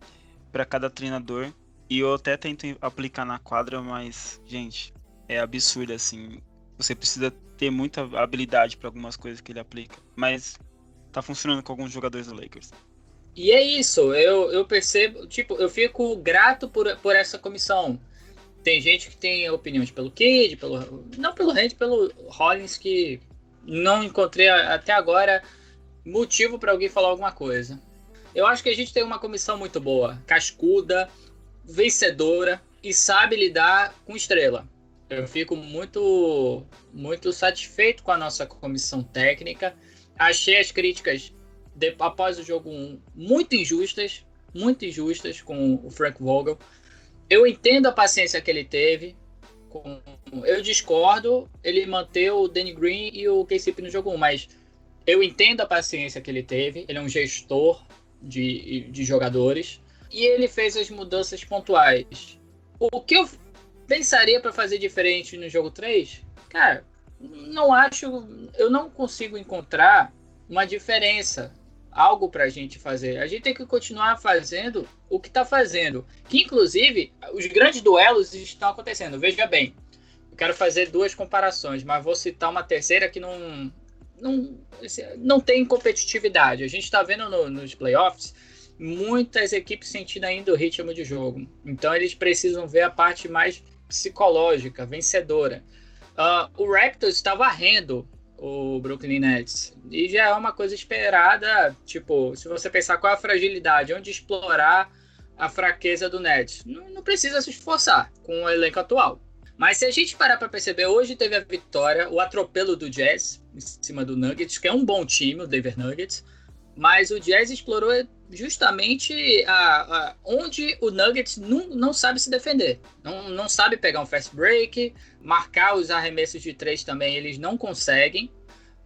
para cada treinador. E eu até tento aplicar na quadra, mas, gente, é absurdo assim. Você precisa ter muita habilidade para algumas coisas que ele aplica. Mas tá funcionando com alguns jogadores do Lakers. E é isso, eu, eu percebo, tipo, eu fico grato por, por essa comissão. Tem gente que tem opiniões pelo Kid, pelo, não pelo Rand, pelo Rollins, que não encontrei até agora motivo para alguém falar alguma coisa. Eu acho que a gente tem uma comissão muito boa, cascuda, vencedora e sabe lidar com estrela. Eu fico muito, muito satisfeito com a nossa comissão técnica. Achei as críticas de, após o jogo 1 muito injustas, muito injustas com o Frank Vogel. Eu entendo a paciência que ele teve. Com, eu discordo ele manter o Danny Green e o KCP no jogo 1, mas eu entendo a paciência que ele teve. Ele é um gestor de, de jogadores. E ele fez as mudanças pontuais. O que eu pensaria para fazer diferente no jogo 3? Cara, não acho. Eu não consigo encontrar uma diferença algo para a gente fazer. A gente tem que continuar fazendo o que está fazendo. Que, inclusive, os grandes duelos estão acontecendo. Veja bem, quero fazer duas comparações, mas vou citar uma terceira que não, não, assim, não tem competitividade. A gente está vendo no, nos playoffs muitas equipes sentindo ainda o ritmo de jogo. Então, eles precisam ver a parte mais psicológica, vencedora. Uh, o Raptors está varrendo o Brooklyn Nets. E já é uma coisa esperada, tipo, se você pensar qual é a fragilidade, onde explorar a fraqueza do Nets. Não, não precisa se esforçar com o elenco atual. Mas se a gente parar para perceber, hoje teve a vitória, o atropelo do Jazz em cima do Nuggets, que é um bom time, o Denver Nuggets, mas o Jazz explorou justamente a, a, onde o Nuggets não, não sabe se defender. Não, não sabe pegar um fast break, marcar os arremessos de três também eles não conseguem.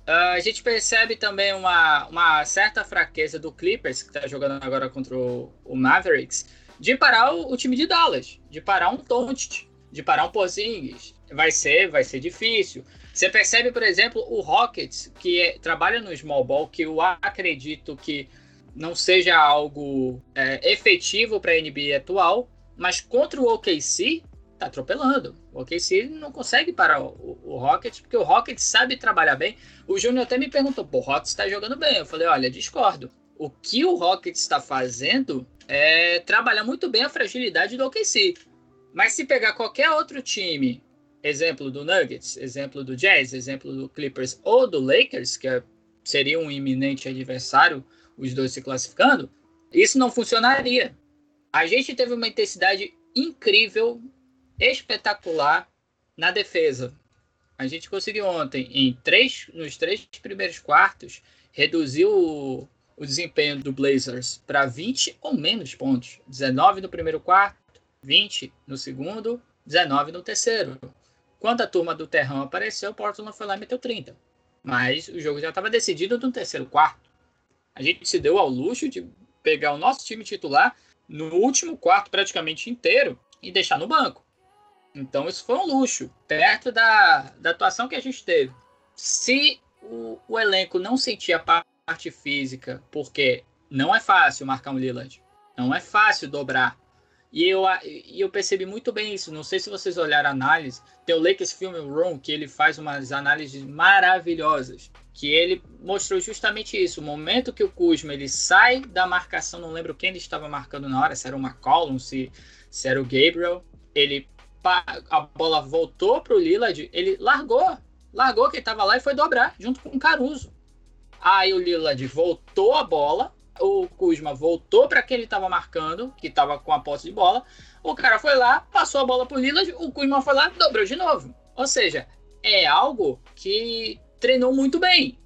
Uh, a gente percebe também uma, uma certa fraqueza do Clippers, que está jogando agora contra o, o Mavericks, de parar o, o, time de Dallas, de parar um Doncic, de parar um Porzingis. Vai ser, vai ser difícil. Você percebe, por exemplo, o Rockets, que é, trabalha no small ball, que eu acredito que não seja algo é, efetivo para a NBA atual, mas contra o OKC tá atropelando. O OKC não consegue parar o, o, Rockets, porque o Rockets sabe trabalhar bem. O Júnior até me perguntou, pô, o Rockets está jogando bem. Eu falei, olha, discordo. O que o Rockets está fazendo é trabalhar muito bem a fragilidade do OKC. Mas se pegar qualquer outro time, exemplo do Nuggets, exemplo do Jazz, exemplo do Clippers ou do Lakers, que é, seria um iminente adversário os dois se classificando, isso não funcionaria. A gente teve uma intensidade incrível, espetacular na defesa. A gente conseguiu ontem, em três, nos três primeiros quartos, reduzir o, o desempenho do Blazers para 20 ou menos pontos. 19 no primeiro quarto, 20 no segundo, 19 no terceiro. Quando a turma do Terrão apareceu, o Portland foi lá e meteu 30. Mas o jogo já estava decidido no terceiro quarto. A gente se deu ao luxo de pegar o nosso time titular no último quarto praticamente inteiro e deixar no banco. Então isso foi um luxo, perto da, da atuação que a gente teve. Se o, o elenco não sentir a parte física, porque não é fácil marcar um Lillard, não é fácil dobrar. E eu, eu percebi muito bem isso. Não sei se vocês olharam a análise. Tem o Lakers Film Room, que ele faz umas análises maravilhosas que ele mostrou justamente isso. O momento que o Kuzma ele sai da marcação, não lembro quem ele estava marcando na hora, se era o McCollum, se, se era o Gabriel, ele a bola voltou para o Lillard, ele largou, largou quem estava lá e foi dobrar junto com o Caruso. Aí o Lillard voltou a bola, o Kuzma voltou para quem ele estava marcando, que estava com a posse de bola. O cara foi lá, passou a bola o Lillard, o Kuzma foi lá, dobrou de novo. Ou seja, é algo que treinou muito bem.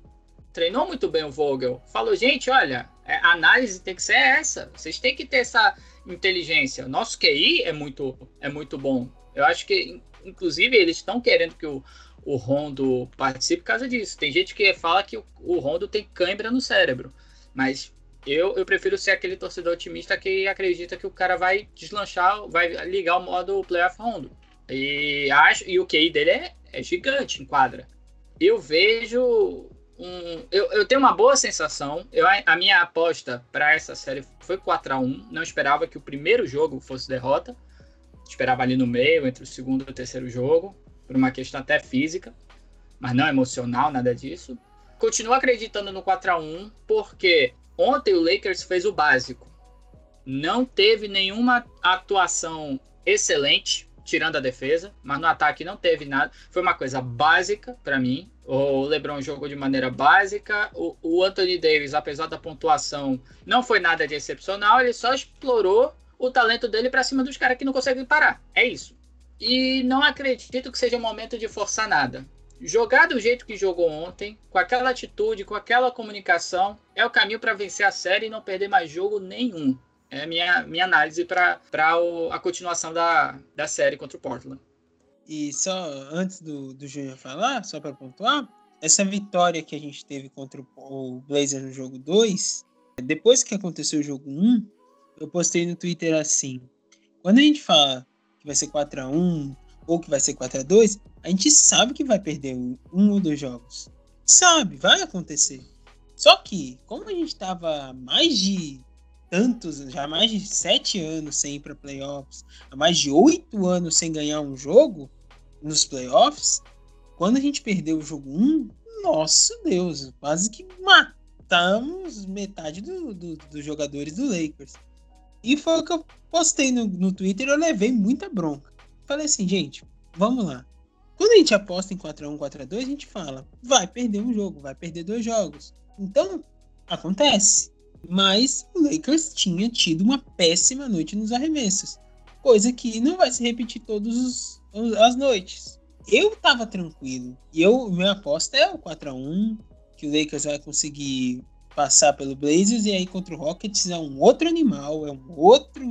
Treinou muito bem o Vogel. Falou, gente, olha, é, a análise tem que ser essa. Vocês têm que ter essa inteligência. Nosso QI é muito, é muito bom. Eu acho que, inclusive, eles estão querendo que o, o Rondo participe por causa disso. Tem gente que fala que o, o Rondo tem cãibra no cérebro. Mas eu, eu prefiro ser aquele torcedor otimista que acredita que o cara vai deslanchar, vai ligar o modo playoff Rondo. E, acho, e o QI dele é, é gigante em quadra eu vejo um, eu, eu, tenho uma boa sensação. Eu, a minha aposta para essa série foi 4 a 1 Não esperava que o primeiro jogo fosse derrota. Esperava ali no meio, entre o segundo e o terceiro jogo, por uma questão até física, mas não emocional, nada disso. Continuo acreditando no 4 a 1 porque Ontem o Lakers fez o básico. Não teve nenhuma atuação excelente, tirando a defesa, mas no ataque não teve nada. Foi uma coisa básica para mim. O LeBron jogou de maneira básica. O, o, Anthony Davis, apesar da pontuação, não foi nada de excepcional. Ele só explorou o talento dele para cima dos caras que não conseguem parar. É isso. E não acredito que seja o momento de forçar nada. Jogar do jeito que jogou ontem, com aquela atitude, com aquela comunicação, é o caminho para vencer a série e não perder mais jogo nenhum. É a minha, minha análise para a continuação da, da série contra o Portland. E só antes do, do Júnior falar, só para pontuar, essa vitória que a gente teve contra o Blazer no jogo 2, depois que aconteceu o jogo 1, eu postei no Twitter assim: quando a gente fala que vai ser 4 a 1 ou que vai ser 4 a 2 a gente sabe que vai perder um, ou dois jogos. Sabe, vai acontecer. Só que, como a gente tava mais de tantos, já mais de sete anos sem ir para playoffs, há mais de oito anos sem ganhar um jogo nos playoffs, quando a gente perdeu o jogo 1, um, nosso Deus, quase que matamos metade do, do, dos jogadores do Lakers. E foi o que eu postei no, no Twitter, eu levei muita bronca. Falei assim, gente, vamos lá. Quando a gente aposta em 4x1, 4x2, a gente fala, vai perder um jogo, vai perder dois jogos. Então, acontece. Mas o Lakers tinha tido uma péssima noite nos arremessos. Coisa que não vai se repetir todas as noites. Eu tava tranquilo. E eu, minha aposta é o 4x1, que o Lakers vai conseguir passar pelo Blazers e aí contra o Rockets é um outro animal, é um outro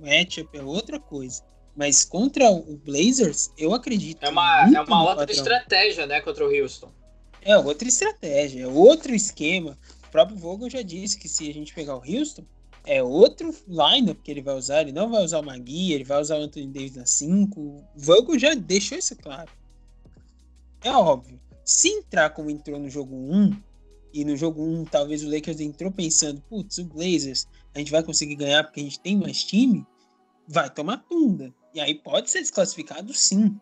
matchup, é outra coisa. Mas contra o Blazers, eu acredito. É uma, é uma outra estratégia, né, contra o Houston. É outra estratégia, é outro esquema. O próprio Vogel já disse que se a gente pegar o Houston, é outro lineup que ele vai usar. Ele não vai usar o Magui, ele vai usar o Anthony Davis na 5. O Vogel já deixou isso claro. É óbvio. Se entrar como entrou no jogo 1, e no jogo 1 talvez o Lakers entrou pensando, putz, o Blazers, a gente vai conseguir ganhar porque a gente tem mais time, vai tomar tunda. E aí pode ser desclassificado sim.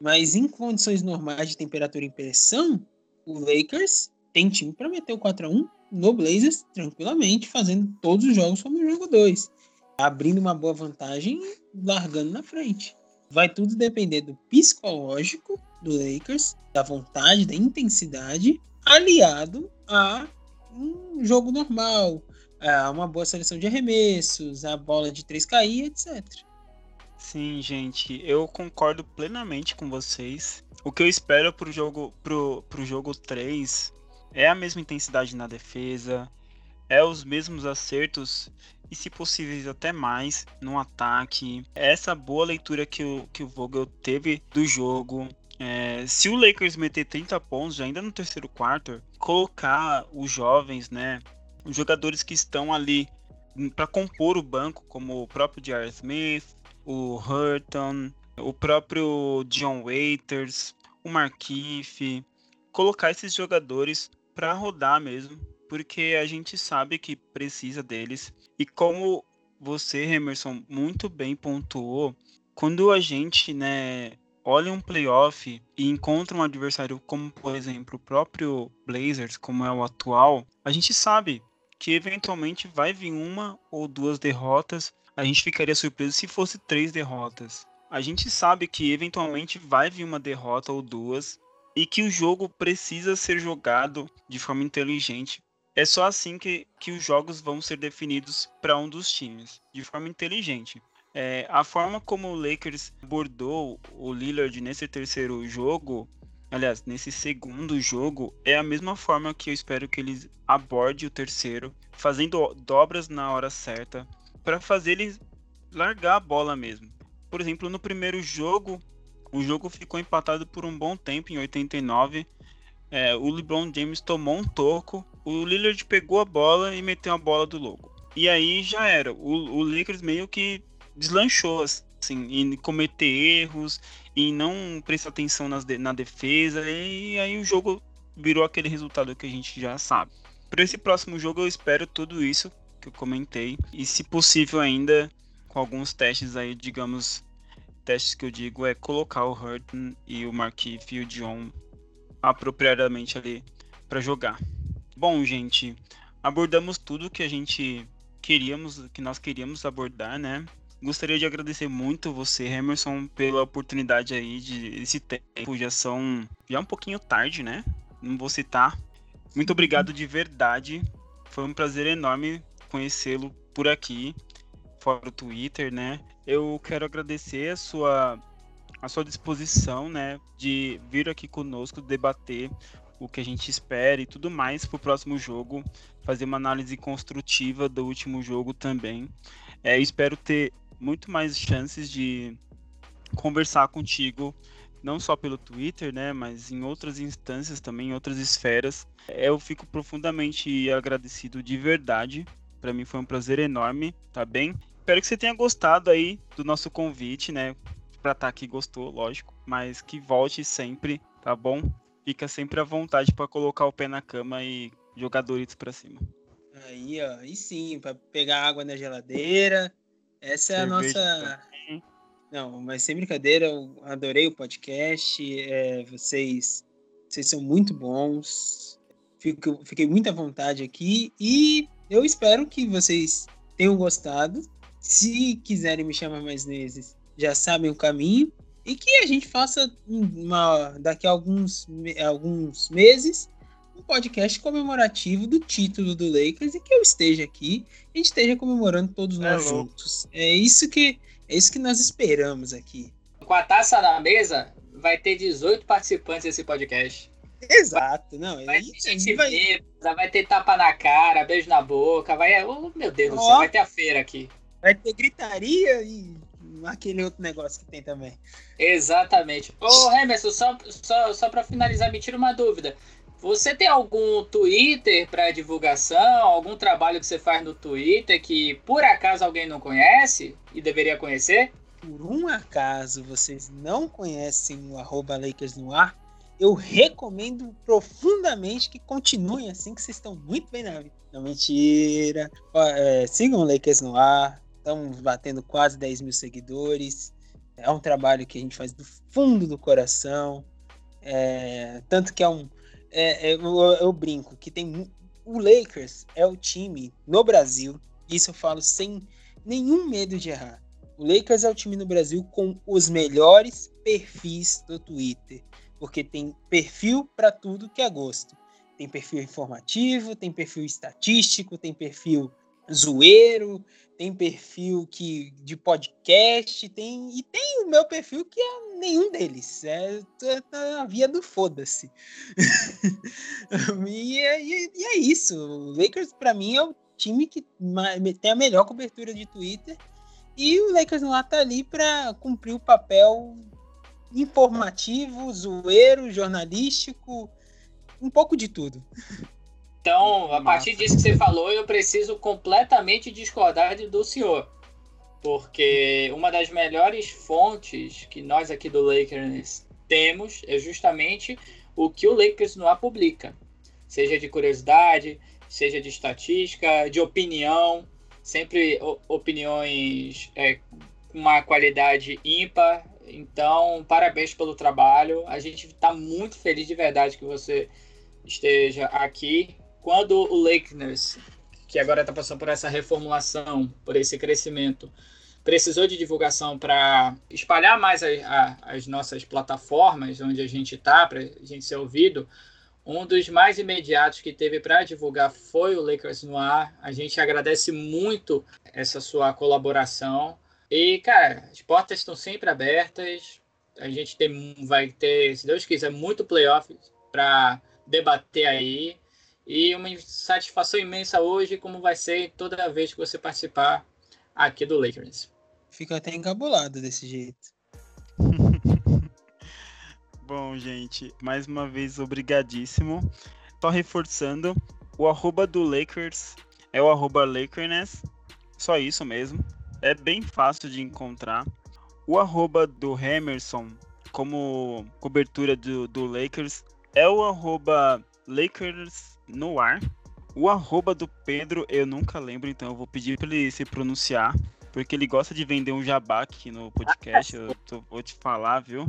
Mas em condições normais de temperatura e pressão, o Lakers tem time para meter o 4 a 1 no Blazers tranquilamente, fazendo todos os jogos como o jogo 2, abrindo uma boa vantagem e largando na frente. Vai tudo depender do psicológico do Lakers, da vontade, da intensidade, aliado a um jogo normal, a uma boa seleção de arremessos, a bola de 3 cair, etc. Sim, gente, eu concordo plenamente com vocês. O que eu espero pro jogo pro, pro jogo 3 é a mesma intensidade na defesa, é os mesmos acertos e se possível até mais no ataque. Essa boa leitura que o, que o Vogel teve do jogo. É, se o Lakers meter 30 pontos ainda no terceiro quarto, colocar os jovens, né, os jogadores que estão ali para compor o banco, como o próprio J.R. Smith, o Hurton, o próprio John Waiters, o Markif, colocar esses jogadores para rodar mesmo, porque a gente sabe que precisa deles. E como você, Emerson, muito bem pontuou, quando a gente, né, olha um playoff e encontra um adversário como, por exemplo, o próprio Blazers, como é o atual, a gente sabe que eventualmente vai vir uma ou duas derrotas a gente ficaria surpreso se fosse três derrotas. A gente sabe que eventualmente vai vir uma derrota ou duas e que o jogo precisa ser jogado de forma inteligente. É só assim que, que os jogos vão ser definidos para um dos times, de forma inteligente. É, a forma como o Lakers abordou o Lillard nesse terceiro jogo, aliás, nesse segundo jogo, é a mesma forma que eu espero que eles aborde o terceiro, fazendo dobras na hora certa, para fazer ele largar a bola mesmo. Por exemplo, no primeiro jogo, o jogo ficou empatado por um bom tempo, em 89. É, o LeBron James tomou um toco, o Lillard pegou a bola e meteu a bola do logo. E aí já era. O, o Lakers meio que deslanchou, assim, em cometer erros, e não prestar atenção nas de, na defesa, e aí o jogo virou aquele resultado que a gente já sabe. Para esse próximo jogo eu espero tudo isso que eu comentei. E se possível ainda, com alguns testes aí, digamos, testes que eu digo é colocar o Hurton e o Marquinhos e o John apropriadamente ali para jogar. Bom, gente, abordamos tudo que a gente queríamos, que nós queríamos abordar, né? Gostaria de agradecer muito você, Emerson, pela oportunidade aí de esse tempo. Já são já é um pouquinho tarde, né? Não vou citar. Muito obrigado de verdade. Foi um prazer enorme conhecê-lo por aqui, fora o Twitter, né? Eu quero agradecer a sua a sua disposição, né, de vir aqui conosco debater o que a gente espera e tudo mais para o próximo jogo, fazer uma análise construtiva do último jogo também. É, espero ter muito mais chances de conversar contigo, não só pelo Twitter, né, mas em outras instâncias também, em outras esferas. É, eu fico profundamente agradecido de verdade. Para mim foi um prazer enorme, tá bem? Espero que você tenha gostado aí do nosso convite, né? Pra estar tá aqui gostou, lógico, mas que volte sempre, tá bom? Fica sempre à vontade para colocar o pé na cama e jogar Doritos para cima. Aí, ó, aí sim, para pegar água na geladeira, essa é a nossa. Também. Não, mas sem brincadeira, eu adorei o podcast. É, vocês, vocês são muito bons. Fico, fiquei muito à vontade aqui e eu espero que vocês tenham gostado. Se quiserem me chamar mais vezes, já sabem o caminho. E que a gente faça uma, daqui a alguns, alguns meses um podcast comemorativo do título do Lakers e que eu esteja aqui e esteja comemorando todos é nós louco. juntos. É isso que é isso que nós esperamos aqui. Com a taça na mesa, vai ter 18 participantes desse podcast. Exato, não. Vai gente vai... Bêbada, vai ter tapa na cara, beijo na boca, vai. Oh, meu Deus do céu, vai ter a feira aqui. Vai ter gritaria e aquele outro negócio que tem também. Exatamente. Ô, Emerson, só, só, só para finalizar, me tira uma dúvida. Você tem algum Twitter para divulgação, algum trabalho que você faz no Twitter que por acaso alguém não conhece e deveria conhecer? Por um acaso vocês não conhecem o arroba Lakers no ar, eu recomendo profundamente que continuem assim, que vocês estão muito bem na vida. Não, mentira. É, sigam o Lakers no ar. Estamos batendo quase 10 mil seguidores. É um trabalho que a gente faz do fundo do coração. É, tanto que é um, é, é, eu, eu, brinco que tem o Lakers é o time no Brasil, isso eu falo sem nenhum medo de errar. O Lakers é o time no Brasil com os melhores perfis do Twitter, porque tem perfil para tudo que é gosto. Tem perfil informativo, tem perfil estatístico, tem perfil zoeiro, tem perfil que de podcast, tem e tem o meu perfil que é nenhum deles. É, é a via do foda-se. e, é, e, é isso. O Lakers, para mim, é o time que tem a melhor cobertura de Twitter. E o Lakers lá tá ali para cumprir o papel informativo, zoeiro, jornalístico, um pouco de tudo. Então, a partir disso que você falou, eu preciso completamente discordar do senhor. Porque uma das melhores fontes que nós aqui do Lakers temos é justamente o que o Lakers no ar publica. Seja de curiosidade, seja de estatística, de opinião, sempre opiniões é, com uma qualidade ímpar. Então, parabéns pelo trabalho. A gente está muito feliz de verdade que você esteja aqui quando o Lakers, que agora está passando por essa reformulação, por esse crescimento, precisou de divulgação para espalhar mais a, a, as nossas plataformas onde a gente está, para a gente ser ouvido, um dos mais imediatos que teve para divulgar foi o Lakers no ar. A gente agradece muito essa sua colaboração. E, cara, as portas estão sempre abertas. A gente tem, vai ter, se Deus quiser, muito playoff para debater aí. E uma satisfação imensa hoje, como vai ser toda vez que você participar aqui do Lakers. Fica até encabulado desse jeito. Bom, gente, mais uma vez, obrigadíssimo. Tô reforçando, o arroba do Lakers é o arroba Lakerness, só isso mesmo. É bem fácil de encontrar. O arroba do Emerson, como cobertura do, do Lakers, é o arroba Lakers no ar. O arroba do Pedro eu nunca lembro, então eu vou pedir para ele se pronunciar, porque ele gosta de vender um jabá aqui no podcast, eu tô, vou te falar, viu?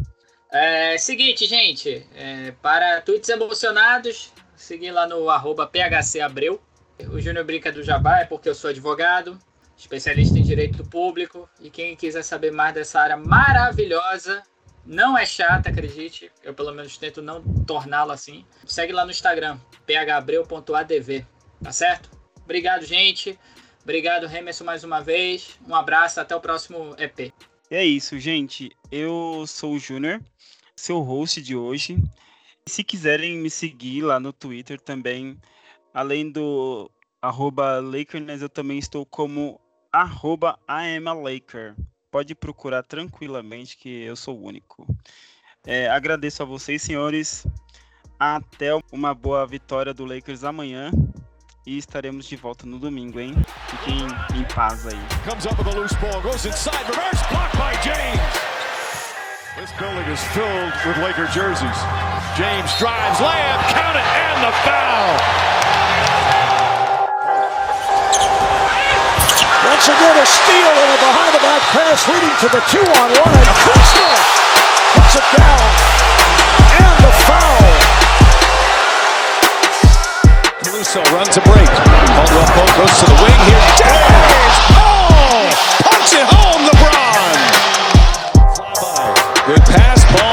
É seguinte, gente, é, para tweets emocionados, seguir lá no arroba phcabreu, O Júnior brinca do Jabá é porque eu sou advogado, especialista em direito público. E quem quiser saber mais dessa área maravilhosa, não é chata, acredite. Eu pelo menos tento não torná-la assim. Segue lá no Instagram, phabreu.adv. Tá certo? Obrigado, gente. Obrigado, Remerson, mais uma vez. Um abraço, até o próximo EP. É isso, gente. Eu sou o Júnior, seu host de hoje. Se quiserem me seguir lá no Twitter também, além do arroba Lakerness, eu também estou como arroba Laker. Pode procurar tranquilamente que eu sou o único. É, agradeço a vocês, senhores. Até uma boa vitória do Lakers amanhã. E estaremos de volta no domingo, hein? Fiquem em paz aí. Comes up with a loose ball, goes inside, reverse blocked by James. This building is filled with Laker jerseys. James drives, layup, count it, and the foul. Once again, a steal and a behind-the-back pass leading to the two-on-one, and Kutzma puts it down, and the foul. Caruso runs a break. Caldwell Pope goes to the wing here. Dares! Oh! Punch it home, LeBron! Good pass, ball.